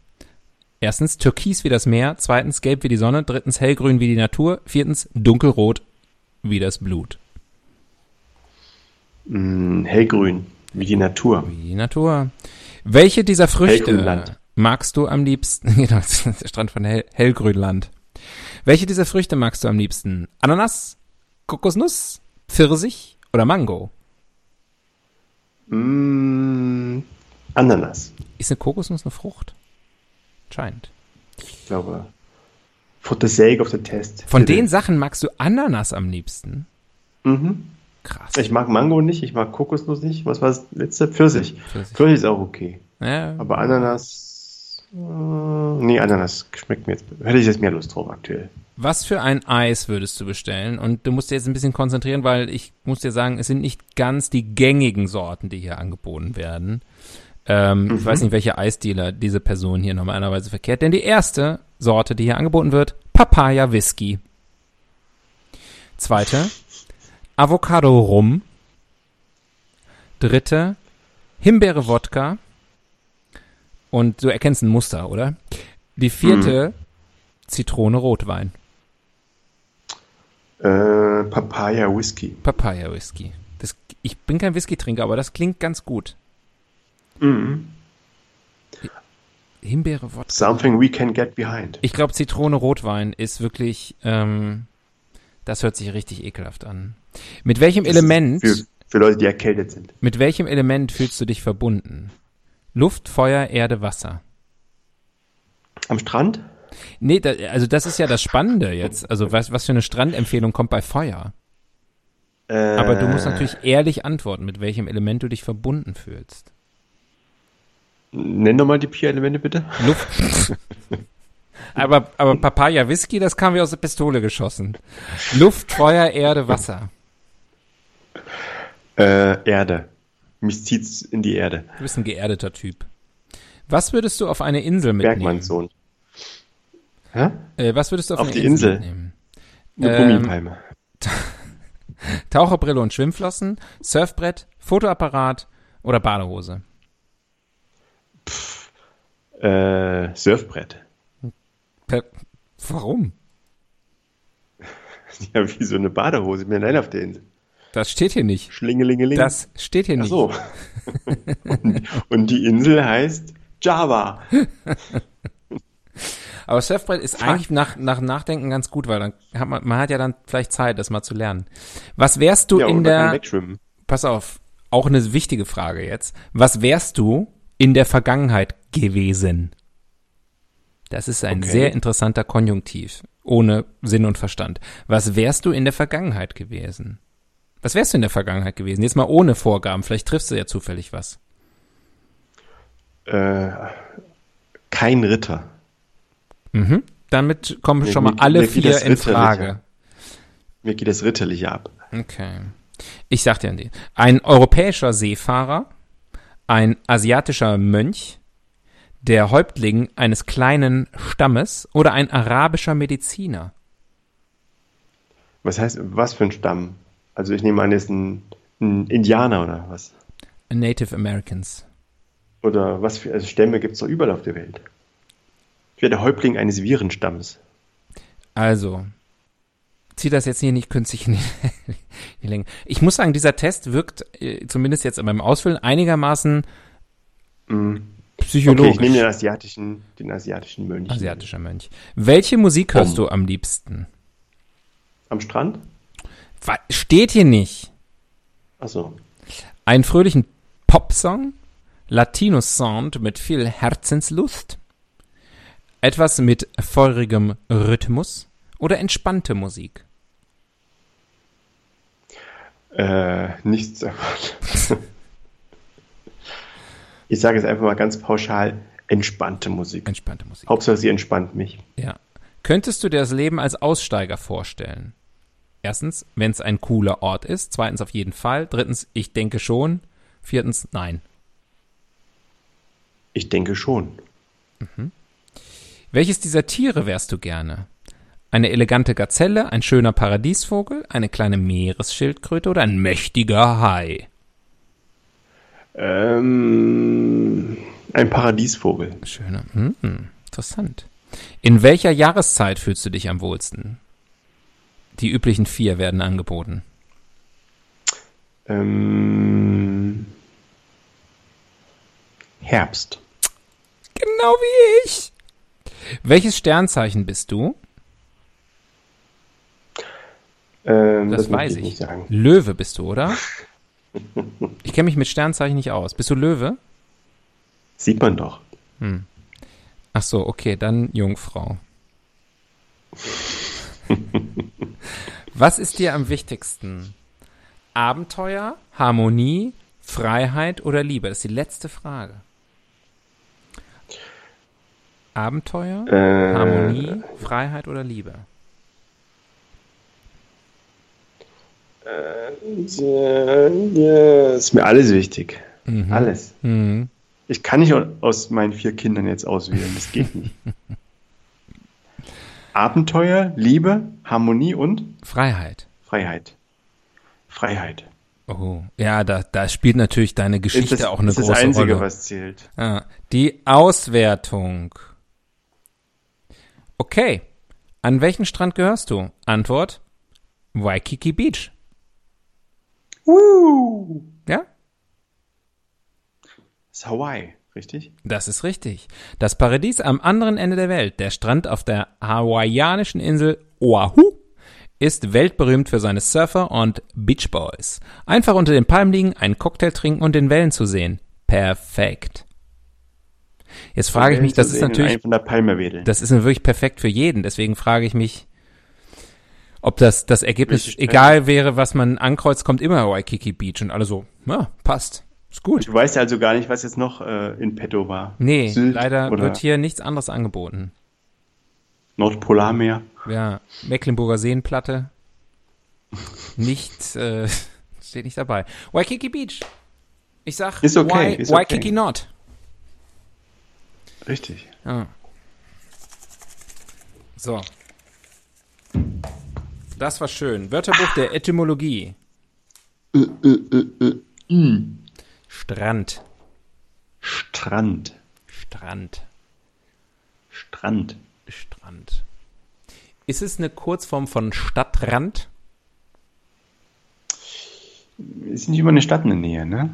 Erstens türkis wie das Meer, zweitens gelb wie die Sonne, drittens hellgrün wie die Natur, viertens dunkelrot wie das Blut. Mm, hellgrün, wie die Natur. Wie die Natur. Welche dieser Früchte magst du am liebsten? Genau, das ist der Strand von Hell Hellgrünland. Welche dieser Früchte magst du am liebsten? Ananas, Kokosnuss, Pfirsich oder Mango? Mm, Ananas. Ist eine Kokosnuss eine Frucht? Scheint. Ich glaube, for the sake of the test. Von den Sachen magst du Ananas am liebsten? Mhm. Krass. Ich mag Mango nicht, ich mag Kokosnuss nicht. Was war das letzte? Pfirsich. Pfirsich. Pfirsich ist auch okay. Ja, Aber Ananas. Äh, nee, Ananas schmeckt mir jetzt. Hätte ich jetzt mehr Lust drauf aktuell. Was für ein Eis würdest du bestellen? Und du musst dir jetzt ein bisschen konzentrieren, weil ich muss dir sagen, es sind nicht ganz die gängigen Sorten, die hier angeboten werden. Ähm, Ich weiß nicht, welche Eisdealer diese Person hier normalerweise verkehrt, denn die erste Sorte, die hier angeboten wird, Papaya Whisky. Zweite, Avocado Rum. Dritte, Himbeere Wodka. Und du erkennst ein Muster, oder? Die vierte, Zitrone Rotwein. Äh, Papaya Whisky. Papaya Whisky. Das, ich bin kein Whisky-Trinker, aber das klingt ganz gut. Mhm. Himbeere Wodka. Something we can get behind. Ich glaube, Zitrone Rotwein ist wirklich, ähm, das hört sich richtig ekelhaft an. Mit welchem Element, Für, für Leute, die erkältet sind. mit welchem Element fühlst du dich verbunden? Luft, Feuer, Erde, Wasser. Am Strand? Nee, da, also das ist ja das Spannende jetzt. Also was, was für eine Strandempfehlung kommt bei Feuer? Äh, Aber du musst natürlich ehrlich antworten, mit welchem Element du dich verbunden fühlst. Nenn doch mal die vier Elemente bitte. Luft. aber, aber Papaya Whisky, das kam wie aus der Pistole geschossen. Luft, Feuer, Erde, Wasser. Äh, Erde. Mich zieht's in die Erde. Du bist ein geerdeter Typ. Was würdest du auf eine Insel mitnehmen? Bergmanns Sohn. Hä? Äh, was würdest du auf, Auf eine die Insel, Insel. mitnehmen? Eine Ähm, Gummipalme. Taucherbrille und Schwimmflossen, Surfbrett, Fotoapparat oder Badehose? Äh, Surfbrett. Per Warum? Ja, wie so eine Badehose. Bin allein auf der Insel. Das steht hier nicht. Schlingelingeling. Das steht hier Ach nicht. so. und, und die Insel heißt Java. Aber Surfbrett ist eigentlich nach, nach Nachdenken ganz gut, weil dann hat man, man hat ja dann vielleicht Zeit, das mal zu lernen. Was wärst du ja, in der, pass auf, auch eine wichtige Frage jetzt. Was wärst du in der Vergangenheit gewesen? Das ist ein Okay. sehr interessanter Konjunktiv, ohne Sinn und Verstand. Was wärst du in der Vergangenheit gewesen? Was wärst du in der Vergangenheit gewesen? Jetzt mal ohne Vorgaben, vielleicht triffst du ja zufällig was. Äh, kein Ritter. Mhm. Damit kommen Mir- schon mal alle mir vier in. Frage. Mir geht das Ritterliche ab. Okay. Ich sag dir. Ein europäischer Seefahrer, ein asiatischer Mönch, der Häuptling eines kleinen Stammes oder ein arabischer Mediziner. Was heißt, was für ein Stamm? Also ich nehme an, ist ein, ein Indianer oder was? Native Americans. Oder was für also Stämme gibt es doch überall auf der Welt? Ich wäre der Häuptling eines Virenstammes. Also, zieh das jetzt hier nicht künstlich in die, Länge. Ich muss sagen, dieser Test wirkt, äh, zumindest jetzt beim Ausfüllen, einigermaßen Mhm. Okay, psychologisch. ich nehme den asiatischen, den asiatischen Mönch. Asiatischer Mönch. Welche Musik hörst du am liebsten? Am Strand? Steht hier nicht. Achso. Einen fröhlichen Popsong, Latino-Sound mit viel Herzenslust, etwas mit feurigem Rhythmus oder entspannte Musik. Äh, nichts davon. ich sage es einfach mal ganz pauschal, entspannte Musik. Entspannte Musik. Hauptsache sie entspannt mich. Ja. Könntest du dir das Leben als Aussteiger vorstellen? Erstens, wenn es ein cooler Ort ist. Zweitens, auf jeden Fall. Drittens, ich denke schon. Viertens, nein. Ich denke schon. Welches dieser Tiere wärst du gerne? Eine elegante Gazelle, ein schöner Paradiesvogel, eine kleine Meeresschildkröte oder ein mächtiger Hai? Ähm, ein Paradiesvogel. Schöner. Hm, interessant. In welcher Jahreszeit fühlst du dich am wohlsten? Die üblichen vier werden angeboten. Ähm, Herbst. Genau wie ich. Welches Sternzeichen bist du? Ähm, Das, möchte weiß ich. sagen. Löwe bist du, oder? Ich kenne mich mit Sternzeichen nicht aus. Bist du Löwe? Sieht man doch. Ach so, okay, dann Jungfrau. Was ist dir am wichtigsten? Abenteuer, Harmonie, Freiheit oder Liebe? Das ist die letzte Frage. Abenteuer, Äh, Harmonie, Freiheit oder Liebe? Ja, ja, ist mir alles wichtig. Alles. Mhm. Ich kann nicht aus meinen vier Kindern jetzt auswählen. Das geht nicht. Abenteuer, Liebe, Harmonie und Freiheit. Freiheit. Freiheit. Oh, ja, da, da spielt natürlich deine Geschichte ist das, auch eine ist große das Einzige, Rolle. was zählt. Ah, die Auswertung. Okay. An welchen Strand gehörst du? Antwort: Waikiki Beach. Woo! Ja? Das ist Hawaii, richtig? Das ist richtig. Das Paradies am anderen Ende der Welt, der Strand auf der hawaiianischen Insel Oahu, ist weltberühmt für seine Surfer und Beach Boys. Einfach unter den Palmen liegen, einen Cocktail trinken und den Wellen zu sehen. Perfekt. Jetzt frage ich mich, das ist natürlich, das ist wirklich perfekt für jeden. Deswegen frage ich mich, ob das, das Ergebnis Richtig egal wäre, was man ankreuzt, kommt immer Waikiki Beach und alle so, ja, passt. Ist gut. Du weißt ja also gar nicht, was jetzt noch äh, in petto war. Nee, Sylt leider oder wird hier nichts anderes angeboten. Nordpolarmeer. Ja, Mecklenburger Seenplatte. Nicht, äh, steht nicht dabei. Waikiki Beach. Ich sag, Ist okay, Wai- ist okay. Waikiki Not. Richtig. Ah. So. Das war schön. Wörterbuch der Etymologie. Strand. Strand. Strand. Strand. Strand. Ist es eine Kurzform von Stadtrand? Ist nicht immer eine Stadt in der Nähe, ne?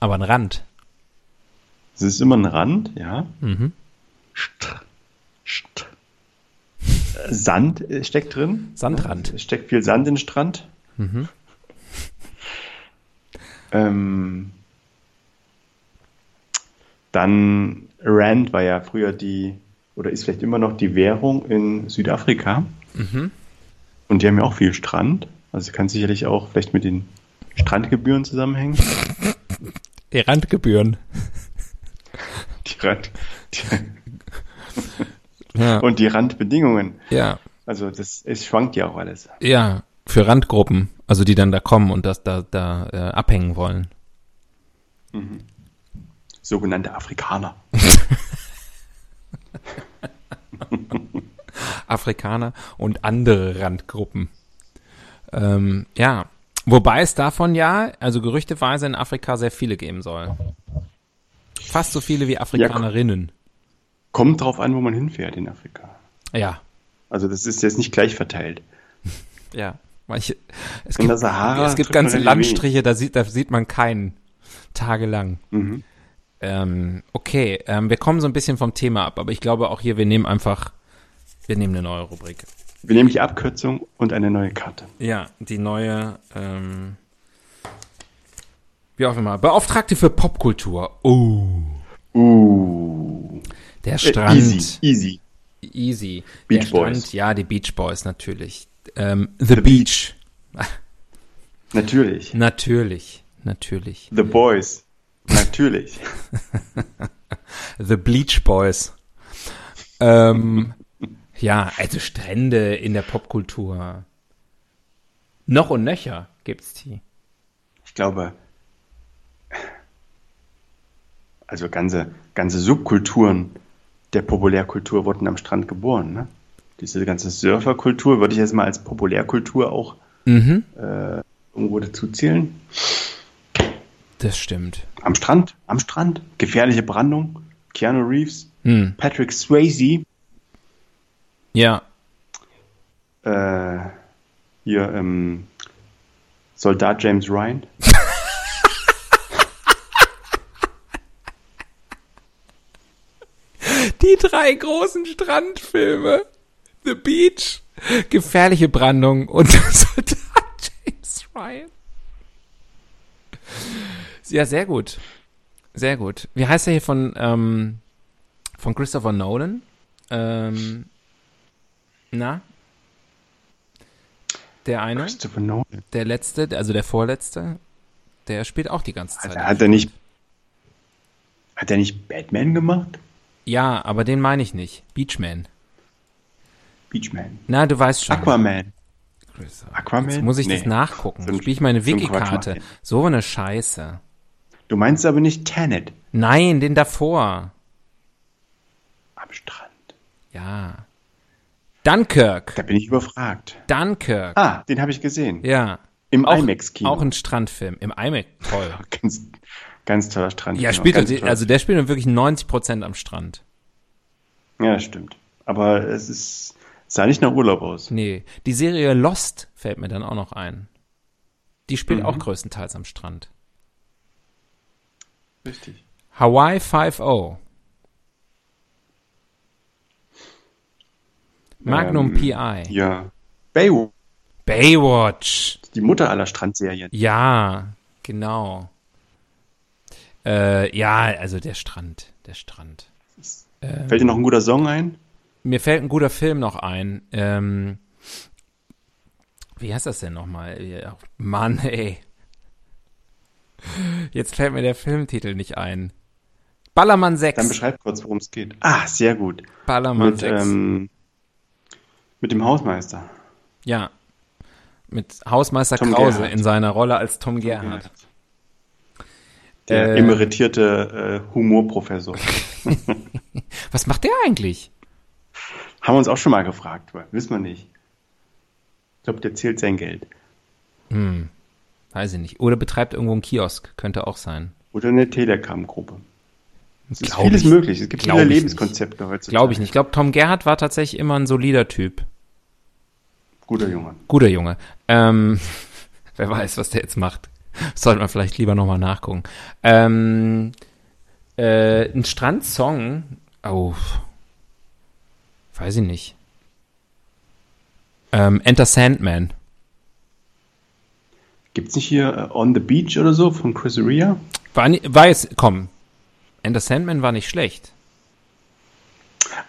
Aber ein Rand. Es ist immer ein Rand, ja. Mhm. Str Str Äh, Sand äh, steckt drin. Sandrand. Es steckt viel Sand in den Strand. Ähm, dann Rand war ja früher die, oder ist vielleicht immer noch die Währung in Südafrika. Und die haben ja auch viel Strand. Also kann sicherlich auch vielleicht mit den Strandgebühren zusammenhängen. Die Randgebühren. Die Rand, die, Ja. und die Randbedingungen. ja. Also das, es schwankt ja auch alles. Ja, für Randgruppen, also die dann da kommen und das da, da äh, abhängen wollen. Sogenannte Afrikaner. Afrikaner und andere Randgruppen. Ähm, ja, wobei es davon ja, also gerüchteweise in Afrika sehr viele geben soll. Fast so viele wie Afrikanerinnen. Kommt drauf an, wo man hinfährt in Afrika. Ja, Also das ist jetzt nicht gleich verteilt. ja. Ich, es In gibt, der Sahara es gibt ganze Landstriche, da sieht, da sieht man keinen tagelang. Mhm. Ähm, okay, ähm, wir kommen so ein bisschen vom Thema ab, aber ich glaube auch hier, wir nehmen einfach, wir nehmen eine neue Rubrik. Wir nehmen die Abkürzung und eine neue Karte. Ja, die neue, ähm, wie auch immer, Beauftragte für Popkultur. Oh, Uh. Der Äh, Strand. Easy, easy. Easy. Beach Strand, Boys. ja, die Beach Boys natürlich. Ähm, The, Beach. Natürlich. Natürlich, natürlich. The Boys. Natürlich. The Bleach Boys. ähm, ja, also Strände in der Popkultur. Noch und nöcher gibt's die. Ich glaube, also ganze, ganze Subkulturen der Populärkultur wurden am Strand geboren. Ne? Diese ganze Surferkultur würde ich jetzt mal als Populärkultur auch Mhm. äh, irgendwo dazu zählen. Das stimmt. Am Strand, am Strand, gefährliche Brandung, Keanu Reeves, Hm. Patrick Swayze, Ja, äh, hier ähm, Soldat James Ryan. Die drei großen Strandfilme. The Beach, Gefährliche Brandung und Soldat James Ryan. Ja, sehr gut. Sehr gut. Wie heißt er hier von, ähm, von Christopher Nolan. Ähm, na? Der eine, Christopher Nolan. der letzte, also der vorletzte, der spielt auch die ganze Zeit. Hat, hat er nicht. Hat er nicht Batman gemacht? Ja, aber den meine ich nicht. Beachman. Beachman. Na, du weißt schon. Aquaman. Aquaman? Jetzt muss ich Nee. das nachgucken. So ein- Spiel ich meine Wiki-Karte. So eine Scheiße. Du meinst aber nicht Tenet Nein, den davor. am Strand. Ja. Dunkirk. Da bin ich überfragt. Dunkirk. Ah, den habe ich gesehen. Ja. Im IMAX-Kino. auch ein Strandfilm. Im IMAX. Toll. Ganz, ganz toller Strand. Ja, Genau, spielt ganz er, toll. also der spielt wirklich 90 Prozent am Strand. Ja, das stimmt. Aber es ist, sah nicht nach Urlaub aus. Nee, die Serie Lost fällt mir dann auch noch ein. Die spielt Mhm. auch größtenteils am Strand. Richtig. Hawaii 5-0. Magnum Ähm, PI. Ja. Baywatch. Baywatch. Die Mutter aller Strandserien. Ja, genau. Äh, ja, also der Strand, der Strand. Ähm, Fällt dir noch ein guter Song ein? Mir fällt ein guter Film noch ein. Ähm, wie heißt das denn nochmal? Ja, Mann, ey. Jetzt fällt mir der Filmtitel nicht ein. Ballermann 6. Dann beschreib kurz, worum es geht. Ah, sehr gut. Ballermann Mit, 6. ähm, mit dem Hausmeister. ja. Mit Hausmeister Tom Krause Gerhardt. in seiner Rolle als Tom Gerhardt. Der Äh, emeritierte äh, Humorprofessor. Was macht der eigentlich? Haben wir uns auch schon mal gefragt, weil wissen wir nicht. Ich glaube, der zählt sein Geld. Hm, weiß ich nicht. Oder betreibt irgendwo einen Kiosk. Könnte auch sein. Oder eine Telegram-Gruppe. Es ist Glaub vieles ich- möglich. Es gibt viele Lebenskonzepte heutzutage. Glaube ich nicht. Ich glaube, Tom Gerhardt war tatsächlich immer ein solider Typ. Guter Junge. Guter Junge. Ähm, wer weiß, was der jetzt macht. Sollte man vielleicht lieber nochmal nachgucken. Ähm, äh, ein Strandsong. Oh. Weiß ich nicht. Ähm, Enter Sandman. Gibt's nicht hier äh, On the Beach oder so von Chris Rea? War, ni- war jetzt, komm. Enter Sandman war nicht schlecht.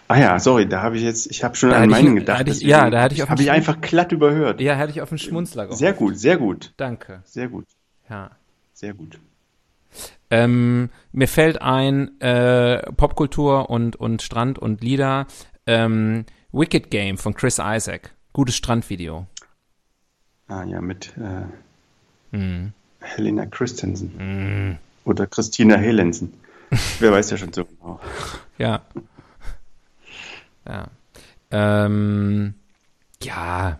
Ah ja, sorry, da habe ich jetzt, ich habe schon Da an hatte ich- meinen da gedacht. hatte ich- ja, da hatte ich auf Habe ich einfach glatt überhört. Ja, hätte ich auf den Schmunzler gehofft. Sehr gut, sehr gut, Danke. sehr gut, Ja. sehr gut. Ähm, mir fällt ein, äh, Popkultur und, und Strand und Lieder. Ähm, Wicked Game von Chris Isaac. Gutes Strandvideo. Ah ja, mit äh, Mhm. Helena Christensen Mhm. oder Christina Helensen. Wer weiß ja schon so genau. Ja. Ja. Ähm, ja.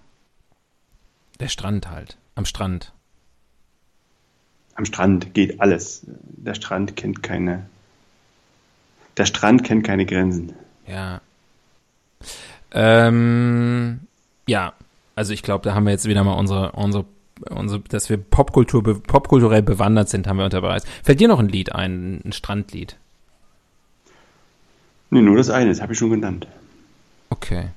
Der Strand halt. Am Strand. Am Strand geht alles. Der Strand kennt keine. Der Strand kennt keine Grenzen. Ja. Ähm, ja. Also ich glaube, da haben wir jetzt wieder mal unsere, unsere, unsere, dass wir Popkultur, popkulturell bewandert sind, haben wir unter Beweis. Fällt dir noch ein Lied ein, ein Strandlied? Nee, nur das eine, das habe ich schon genannt. Okay.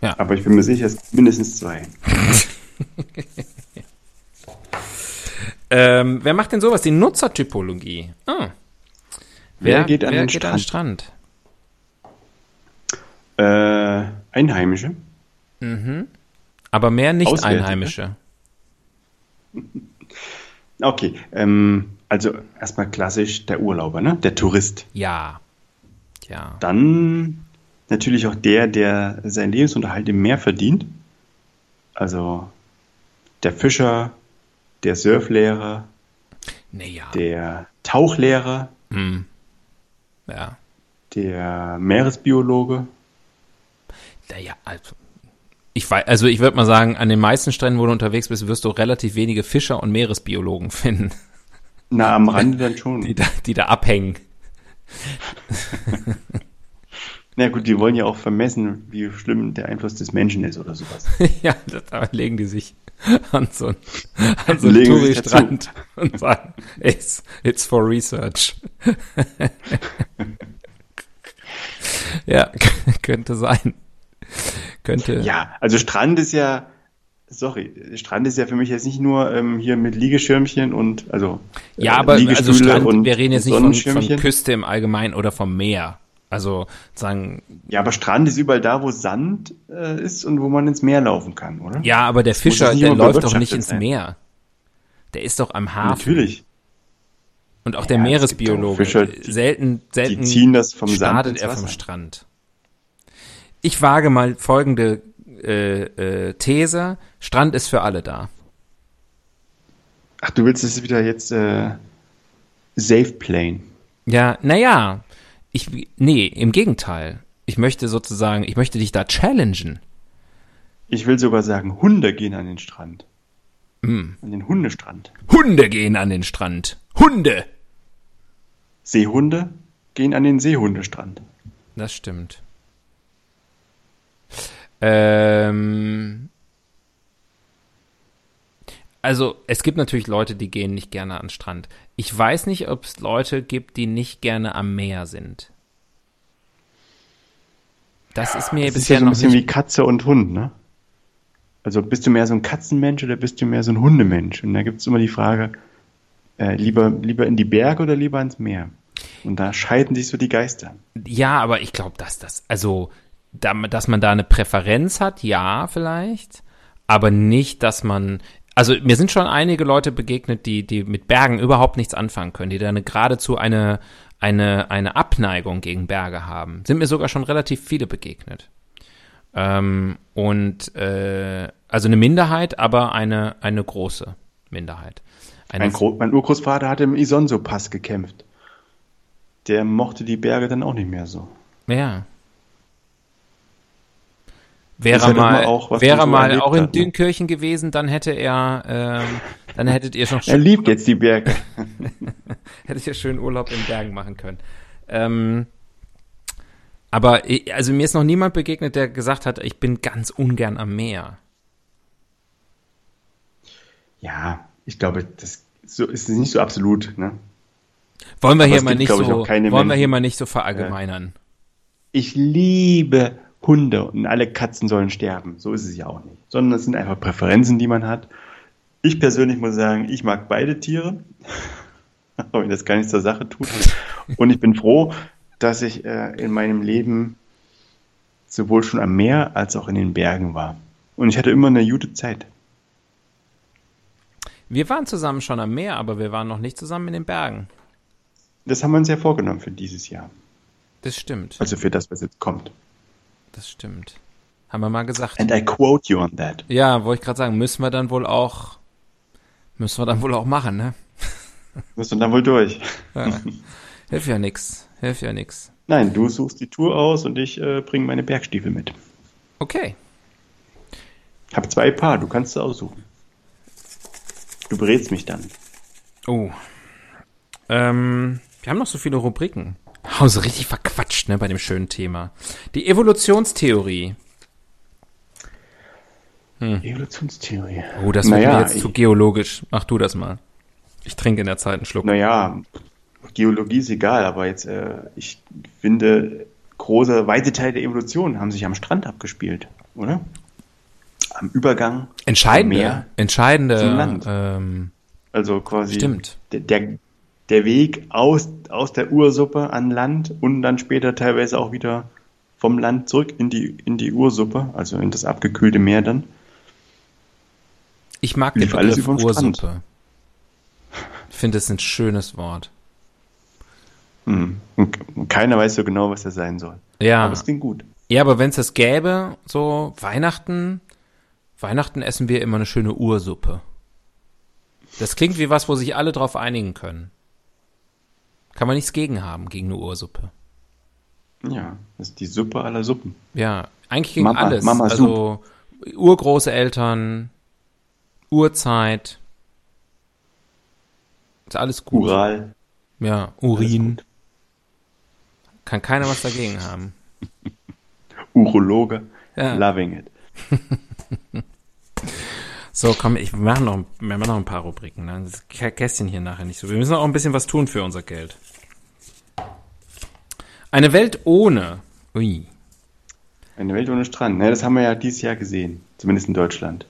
Aber ich bin mir sicher, es gibt mindestens zwei. Ähm, wer macht denn sowas? Die Nutzertypologie. Ah. Wer geht an wer den geht an den Strand? Äh, Einheimische. Aber mehr? Nicht-Einheimische. Okay, ähm, also erstmal klassisch der Urlauber, ne? Der Tourist. Ja. Ja. Dann natürlich auch der, der seinen Lebensunterhalt im Meer verdient. Also der Fischer, der Surflehrer, Naja. der Tauchlehrer, Hm. Ja. der Meeresbiologe. Naja, also. Ich weiß, also ich würde mal sagen, an den meisten Stränden, wo du unterwegs bist, wirst du relativ wenige Fischer und Meeresbiologen finden, Na, am Rande dann schon. die da, die da abhängen. Na gut, die wollen ja auch vermessen, wie schlimm der Einfluss des Menschen ist oder sowas. ja, da da legen die sich an so, ein- an so einen Touri-Strand und sagen, it's, it's for research. ja, könnte sein. Könnte. Ja, also Strand ist ja sorry, Strand ist ja für mich jetzt nicht nur ähm, hier mit Liegeschirmchen und also äh, ja, aber also Strand, wir reden jetzt nicht von, von Küste im Allgemeinen oder vom Meer. Also sagen. Ja, aber Strand ist überall da, wo Sand äh, ist und wo man ins Meer laufen kann, oder? Ja, aber der Fischer, der läuft doch nicht ins Meer. Der ist doch am Hafen. Natürlich. Und auch ja, der Meeresbiologe. Fischer, die, selten, selten die ziehen das vom Sand er vom Strand. Ich wage mal folgende äh, äh, These. Strand ist für alle da. Ach, du willst es wieder jetzt äh, safe playen. Ja, naja, ich, nee, im Gegenteil. Ich möchte sozusagen, ich möchte dich da challengen. Ich will sogar sagen, Hunde gehen an den Strand. Mm. An den Hundestrand. Hunde gehen an den Strand. Hunde! Seehunde gehen an den Seehundestrand. Das stimmt. Ähm, also es gibt natürlich Leute, die gehen nicht gerne an den Strand. Ich weiß nicht, ob es Leute gibt, die nicht gerne am Meer sind. Das ist mir das bisher ist ja so ein bisschen nicht wie Katze und Hund, ne? Also bist du mehr so ein Katzenmensch oder bist du mehr so ein Hundemensch? Und da gibt es immer die Frage, äh, lieber, lieber in die Berge oder lieber ins Meer? Und da scheiden sich so die Geister. Ja, aber ich glaube, dass das, also, da, dass man da eine Präferenz hat, ja, vielleicht, aber nicht, dass man, also mir sind schon einige Leute begegnet, die, die mit Bergen überhaupt nichts anfangen können, die da eine, geradezu eine, eine, eine Abneigung gegen Berge haben. Sind mir sogar schon relativ viele begegnet. Ähm, und äh, also eine Minderheit, aber eine, eine große Minderheit. Eine mein, Gro mein Urgroßvater hat im Isonso-Pass gekämpft. Der mochte die Berge dann auch nicht mehr so. Ja. Wäre mal, auch, wäre mal auch in hat, ne? Dünkirchen ne? gewesen, dann hätte er, ähm, dann hättet ihr schon. er liebt jetzt die Berge. hättet ihr schön Urlaub in Bergen machen können. Ähm, aber also mir ist noch niemand begegnet, der gesagt hat, ich bin ganz ungern am Meer. Ja, ich glaube, das so, ist nicht so absolut. Ne? Wollen wir hier mal gibt, nicht so, wollen Menschen. wir hier mal nicht so verallgemeinern? Ich liebe Hunde und alle Katzen sollen sterben. So ist es ja auch nicht. Sondern es sind einfach Präferenzen, die man hat. Ich persönlich muss sagen, ich mag beide Tiere, auch wenn das gar nichts zur Sache tut. Und ich bin froh, dass ich äh, in meinem Leben sowohl schon am Meer als auch in den Bergen war. Und ich hatte immer eine gute Zeit. Wir waren zusammen schon am Meer, aber wir waren noch nicht zusammen in den Bergen. Das haben wir uns ja vorgenommen für dieses Jahr. Das stimmt. Also für das, was jetzt kommt. Das stimmt. Haben wir mal gesagt. And I quote you on that. Ja, wollte ich gerade sagen, müssen wir dann wohl auch, müssen wir dann wohl auch machen, ne? Müssen wir dann wohl durch. Ja. Hilft ja nix. Hilft ja nix. Nein, du suchst die Tour aus und ich äh, bringe meine Bergstiefel mit. Okay. Ich habe zwei Paar, du kannst sie aussuchen. Du berätst mich dann. Oh. Ähm, wir haben noch so viele Rubriken. Haben so richtig verquatscht, ne, bei dem schönen Thema. Die Evolutionstheorie. Hm. Evolutionstheorie. Oh, das naja, wird mir jetzt ich, zu geologisch. Mach du das mal. Ich trinke in der Zeit einen Schluck. Naja, Geologie ist egal, aber jetzt, äh, ich finde, große, weite Teile der Evolution haben sich am Strand abgespielt, oder? Am Übergang. Entscheidende, Meer entscheidende. Zum Land. Ähm, also quasi. Stimmt. Der, der, der Weg aus, aus der Ursuppe an Land und dann später teilweise auch wieder vom Land zurück in die, in die Ursuppe, also in das abgekühlte Meer dann. Ich mag den Begriff Ursuppe. Ich finde, es ein schönes Wort. Hm. Und keiner weiß so genau, was er sein soll. Ja. Aber es klingt gut. Ja, aber wenn es das gäbe, so Weihnachten, Weihnachten essen wir immer eine schöne Ursuppe. Das klingt wie was, wo sich alle drauf einigen können. Kann man nichts gegen haben, gegen eine Ursuppe. Ja, das ist die Suppe aller Suppen. Ja, eigentlich gegen Mama, alles. Mama also Urgroßeltern, Urzeit. Ist alles gut. Ural. Ja, Urin. Kann keiner was dagegen haben. Urologe. Ja. Loving it. So, komm, ich mache noch, wir machen noch ein paar Rubriken. Ne? Das Kästchen hier nachher nicht so. Wir müssen auch ein bisschen was tun für unser Geld. Eine Welt ohne. Ui. Eine Welt ohne Strand. Ne, das haben wir ja dieses Jahr gesehen. Zumindest in Deutschland.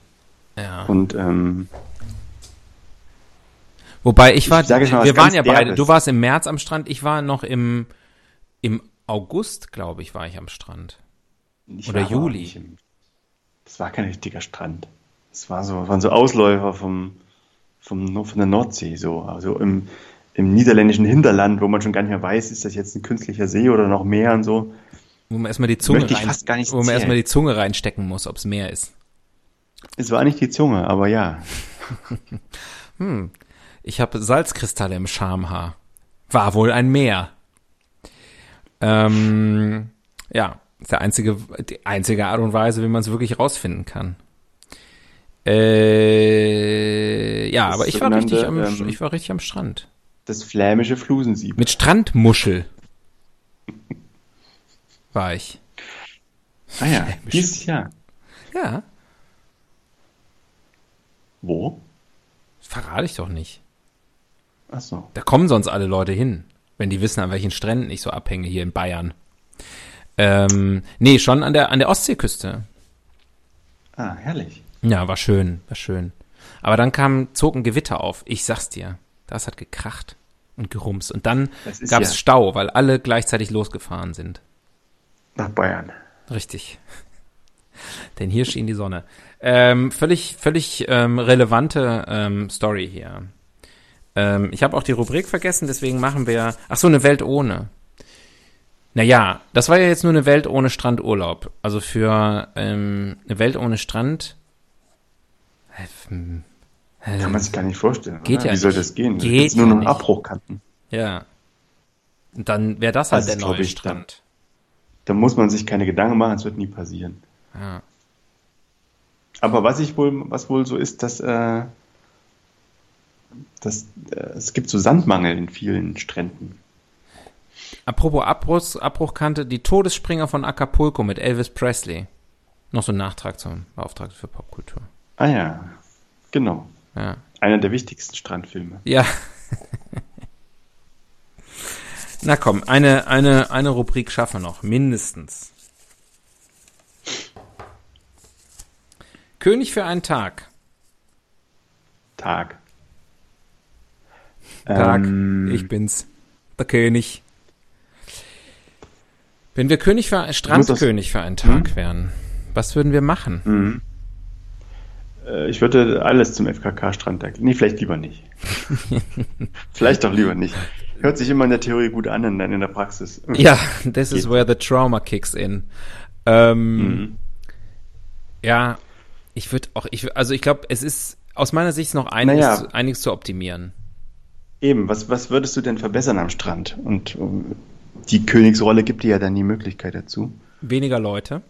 Ja. Und ähm, Wobei ich war, Ich mal was wir waren ja beide. Du warst im März am Strand, ich war noch im, im August, glaube ich, war ich am Strand. ich Oder Juli. im- Das war kein richtiger Strand. Das war so, waren so Ausläufer vom, vom, von der Nordsee, so. Also im, im niederländischen Hinterland, wo man schon gar nicht mehr weiß, ist das jetzt ein künstlicher See oder noch Meer und so. Wo man erstmal die Zunge rein, wo man erstmal die Zunge reinstecken muss, ob es mehr ist. Es war nicht die Zunge, aber ja. Ich habe Salzkristalle im Schamhaar. War wohl ein Meer. Ähm, ja, ist der einzige, die einzige Art und Weise, wie man es wirklich rausfinden kann. Äh, ja, Das aber ich war richtig am, ähm, ich war richtig am Strand. Das flämische Flusensieb. Mit Strandmuschel. War ich. Ah ja, dieses Jahr. Ja, Wo? verrate ich doch nicht. Ach so. Da kommen sonst alle Leute hin, wenn die wissen, an welchen Stränden ich so abhänge hier in Bayern. Ähm, nee, schon an der, an der Ostseeküste. Ah, herrlich. Ja, war schön, war schön. Aber dann kam, zog ein Gewitter auf. Ich sag's dir. Das hat gekracht und gerumst. Und dann ist gab's ja- Stau, weil alle gleichzeitig losgefahren sind. Nach Bayern. Richtig. Denn hier schien die Sonne. Ähm, völlig, völlig ähm, relevante ähm, Story hier. Ähm, ich habe auch die Rubrik vergessen, deswegen machen wir. Ach so, eine Welt ohne. Naja, das war ja jetzt nur eine Welt ohne Strandurlaub. Also für ähm, eine Welt ohne Strand. Äh, Kann man sich gar nicht vorstellen. Geht oder? ja Wie soll nicht. das gehen? Da Geht gibt's nur ja noch. Abbruchkanten. Ja. Und dann wäre das halt Das der neue ich, dann- Strand. Da muss man sich keine Gedanken machen, es wird nie passieren. Ja. Aber was ich wohl, was wohl so ist, dass, äh, dass äh, es gibt so Sandmangel in vielen Stränden. Apropos Abbruch, Abbruchkante, die Todesspringer von Acapulco mit Elvis Presley. Noch so ein Nachtrag zum Beauftragten für Popkultur. Ah ja, genau. Ja. Einer der wichtigsten Strandfilme. Ja. Na komm, eine, eine, eine Rubrik schaffen wir noch, mindestens. König für einen Tag. Tag. Tag, Ähm, ich bin's. Der König. Wenn wir König für Strandkönig für einen Tag wären, was würden wir machen? Mhm. Äh, ich würde alles zum FKK-Strand erklären. Nee, vielleicht lieber nicht. vielleicht doch lieber nicht. Hört sich immer in der Theorie gut an und dann in der Praxis. Ja, this is where the trauma kicks in. Ähm, Mhm. Ja, ich würde auch, ich, also ich glaube, es ist aus meiner Sicht noch einiges, Naja. einiges zu optimieren. Eben, was, was würdest du denn verbessern am Strand? Und ähm, die Königsrolle gibt dir ja dann die Möglichkeit dazu. Weniger Leute.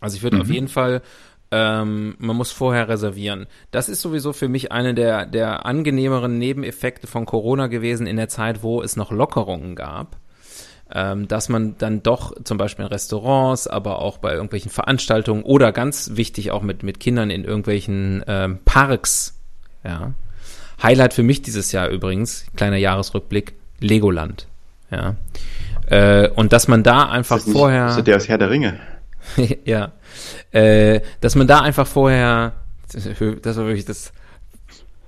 Also ich würde auf jeden Fall, ähm, man muss vorher reservieren. Das ist sowieso für mich eine der, der angenehmeren Nebeneffekte von Corona gewesen in der Zeit, wo es noch Lockerungen gab. Ähm, dass man dann doch zum Beispiel in Restaurants, aber auch bei irgendwelchen Veranstaltungen oder ganz wichtig auch mit, mit Kindern in irgendwelchen ähm, Parks, ja. Highlight für mich dieses Jahr übrigens, kleiner Jahresrückblick, Legoland. Ja. Äh, und dass man da einfach Ist nicht- vorher. Ist der aus Herr der Ringe? ja. Äh, dass man da einfach vorher, das war wirklich das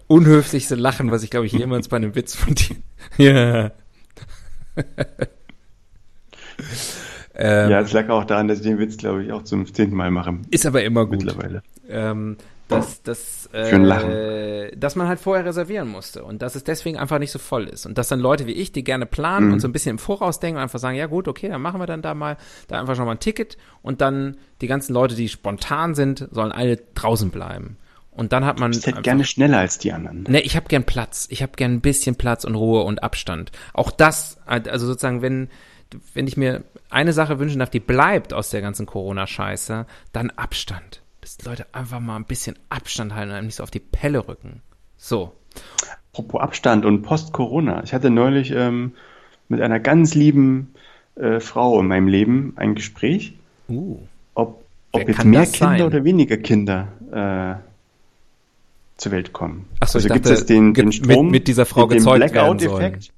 unhöflichste Lachen, was ich glaube ich jemals bei einem Witz von dir. ja. ähm, Ja, es lag auch daran, dass ich den Witz, glaube ich, auch zum zehnten Mal mache. Ist aber immer gut. Mittlerweile. Ähm, dass, dass, äh, dass man halt vorher reservieren musste und dass es deswegen einfach nicht so voll ist. Und dass dann Leute wie ich, die gerne planen Mhm. und so ein bisschen im Voraus denken und einfach sagen, ja gut, okay, dann machen wir dann da mal, da einfach schon mal ein Ticket und dann die ganzen Leute, die spontan sind, sollen alle draußen bleiben. Und dann hat man. Du bist halt einfach- gerne schneller als die anderen. Ne, ich habe gern Platz. Ich habe gern ein bisschen Platz und Ruhe und Abstand. Auch das, also sozusagen, wenn wenn ich mir eine Sache wünschen darf, die bleibt aus der ganzen Corona-Scheiße, dann Abstand. Dass Leute einfach mal ein bisschen Abstand halten und einem nicht so auf die Pelle rücken. So. Apropos Abstand und Post-Corona. Ich hatte neulich ähm, mit einer ganz lieben äh, Frau in meinem Leben ein Gespräch, Uh. ob, ob jetzt mehr Kinder sein? oder weniger Kinder äh, zur Welt kommen. Ach so, ich also gibt es den, den mit- Strom, mit dieser Frau den gezeugt werden Blackout-Effekt?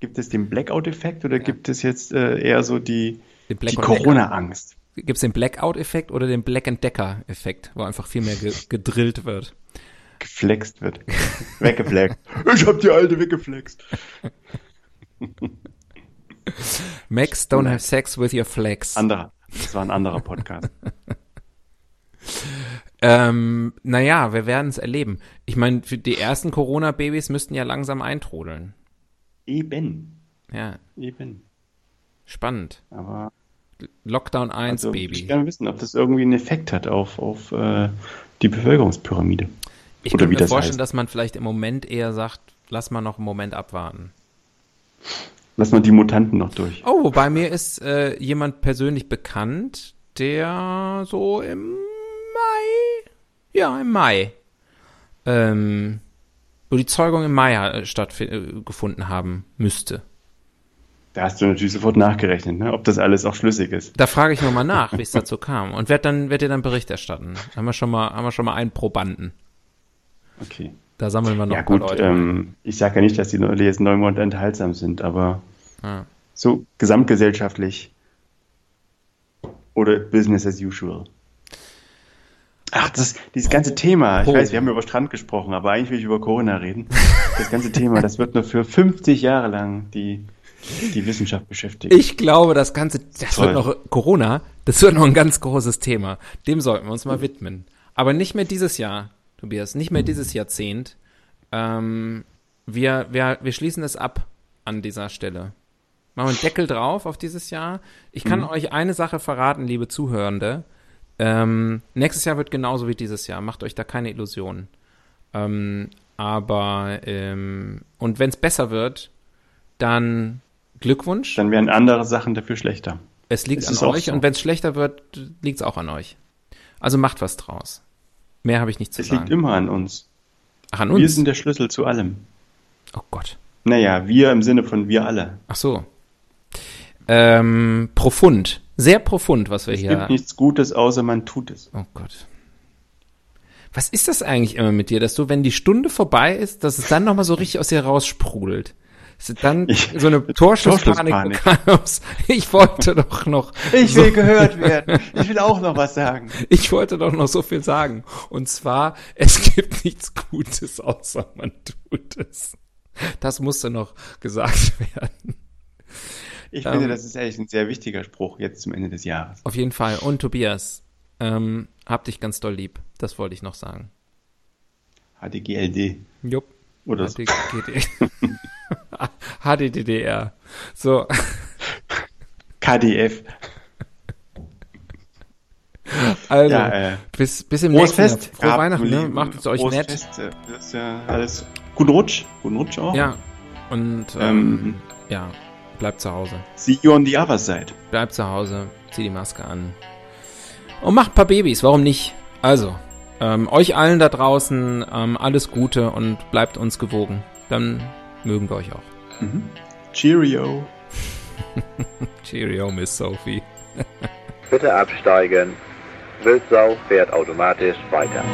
Gibt es den Blackout-Effekt oder gibt es jetzt äh, eher so die, die. Corona-Angst? Gibt's den Blackout-Effekt oder den Black and Decker-Effekt, wo einfach viel mehr ge gedrillt wird? Geflext wird. Weggeflext. ich hab die alte weggeflext. Max, don't have sex with your flex. Anderer. Das war ein anderer Podcast. ähm, naja, wir werden es erleben. Ich meine, die ersten Corona-Babys müssten ja langsam eintrudeln. Eben. Ja. Eben. Spannend. Aber Lockdown 1 also, Baby. Ich gerne wissen, ob das irgendwie einen Effekt hat auf, auf äh, die Bevölkerungspyramide. Ich Oder kann mir das vorstellen, heißt. dass man vielleicht im Moment eher sagt, lass mal noch einen Moment abwarten. Lass mal die Mutanten noch durch. Oh, bei mir ist äh, jemand persönlich bekannt, der so im Mai, ja, im Mai, ähm, wo die Zeugung im Mai äh, stattgefunden haben müsste. Da hast du natürlich sofort nachgerechnet, ne? ob das alles auch schlüssig ist. Da frage ich nochmal nach, wie es dazu kam und werd dann, werd dir dann Bericht erstatten. Haben wir schon mal, haben wir schon mal einen Probanden. Okay. Da sammeln wir noch Ja gut, Leute. ähm, ich sage ja nicht, dass die Lesen Neumond enthaltsam sind, aber Ja. so gesamtgesellschaftlich oder Business as usual. Ach, das, dieses ganze Thema, ich Oh. weiß, wir haben über Strand gesprochen, aber eigentlich will ich über Corona reden. Das ganze Thema, das wird nur für 50 Jahre lang die, die Wissenschaft beschäftigen. Ich glaube, das Ganze, das Toll. wird noch, Corona, das wird noch ein ganz großes Thema. Dem sollten wir uns mal widmen. Aber nicht mehr dieses Jahr, Tobias, nicht mehr dieses Jahrzehnt. Ähm, wir, wir, wir schließen es ab an dieser Stelle. Machen wir einen Deckel drauf auf dieses Jahr. Ich kann euch eine Sache verraten, liebe Zuhörende. Ähm, nächstes Jahr wird genauso wie dieses Jahr. Macht euch da keine Illusionen. Ähm, aber, ähm, und wenn es besser wird, dann Glückwunsch. Dann werden andere Sachen dafür schlechter. Es liegt Es an euch so. und wenn es schlechter wird, liegt es auch an euch. Also macht was draus. Mehr habe ich nicht zu Es liegt sagen. immer an uns. Ach, an Wir uns? sind der Schlüssel zu allem. oh Gott. Naja, wir im Sinne von wir alle. Ach so. Ähm, profund. Sehr profund, was wir Es hier. gibt nichts Gutes, außer man tut es. Oh Gott. Was ist das eigentlich immer mit dir, dass du, wenn die Stunde vorbei ist, dass es dann nochmal so richtig aus dir raussprudelt? Dann Ich- so eine Torschlusspanik. bekommst. Ich wollte doch noch. Ich so, will gehört werden. Ich will auch noch was sagen. Ich wollte doch noch so viel sagen. Und zwar, es gibt nichts Gutes, außer man tut es. Das musste noch gesagt werden. Ich Ähm. finde, das ist eigentlich ein sehr wichtiger Spruch jetzt zum Ende des Jahres. Auf jeden Fall. Und Tobias, ähm, hab dich ganz doll lieb. Das wollte ich noch sagen. HDGLD Jupp. oder so. HDDDR. So, KDF. also, Ja, äh, bis, bis im nächsten Jahr. Frohe gehabt, Weihnachten, ne? Macht es euch nett. Fest. Das ist ja alles. Guten Rutsch. Guten Rutsch auch. Ja. Und, ähm, Ähm, ja, bleibt zu Hause. see you on the other side. Bleibt zu Hause, zieh die Maske an. Und macht ein paar Babys, warum nicht? Also, ähm, euch allen da draußen ähm, alles Gute und bleibt uns gewogen. Dann mögen wir euch auch. Mhm. Cheerio. Cheerio, Miss Sophie. Bitte absteigen. Wildsau fährt automatisch weiter.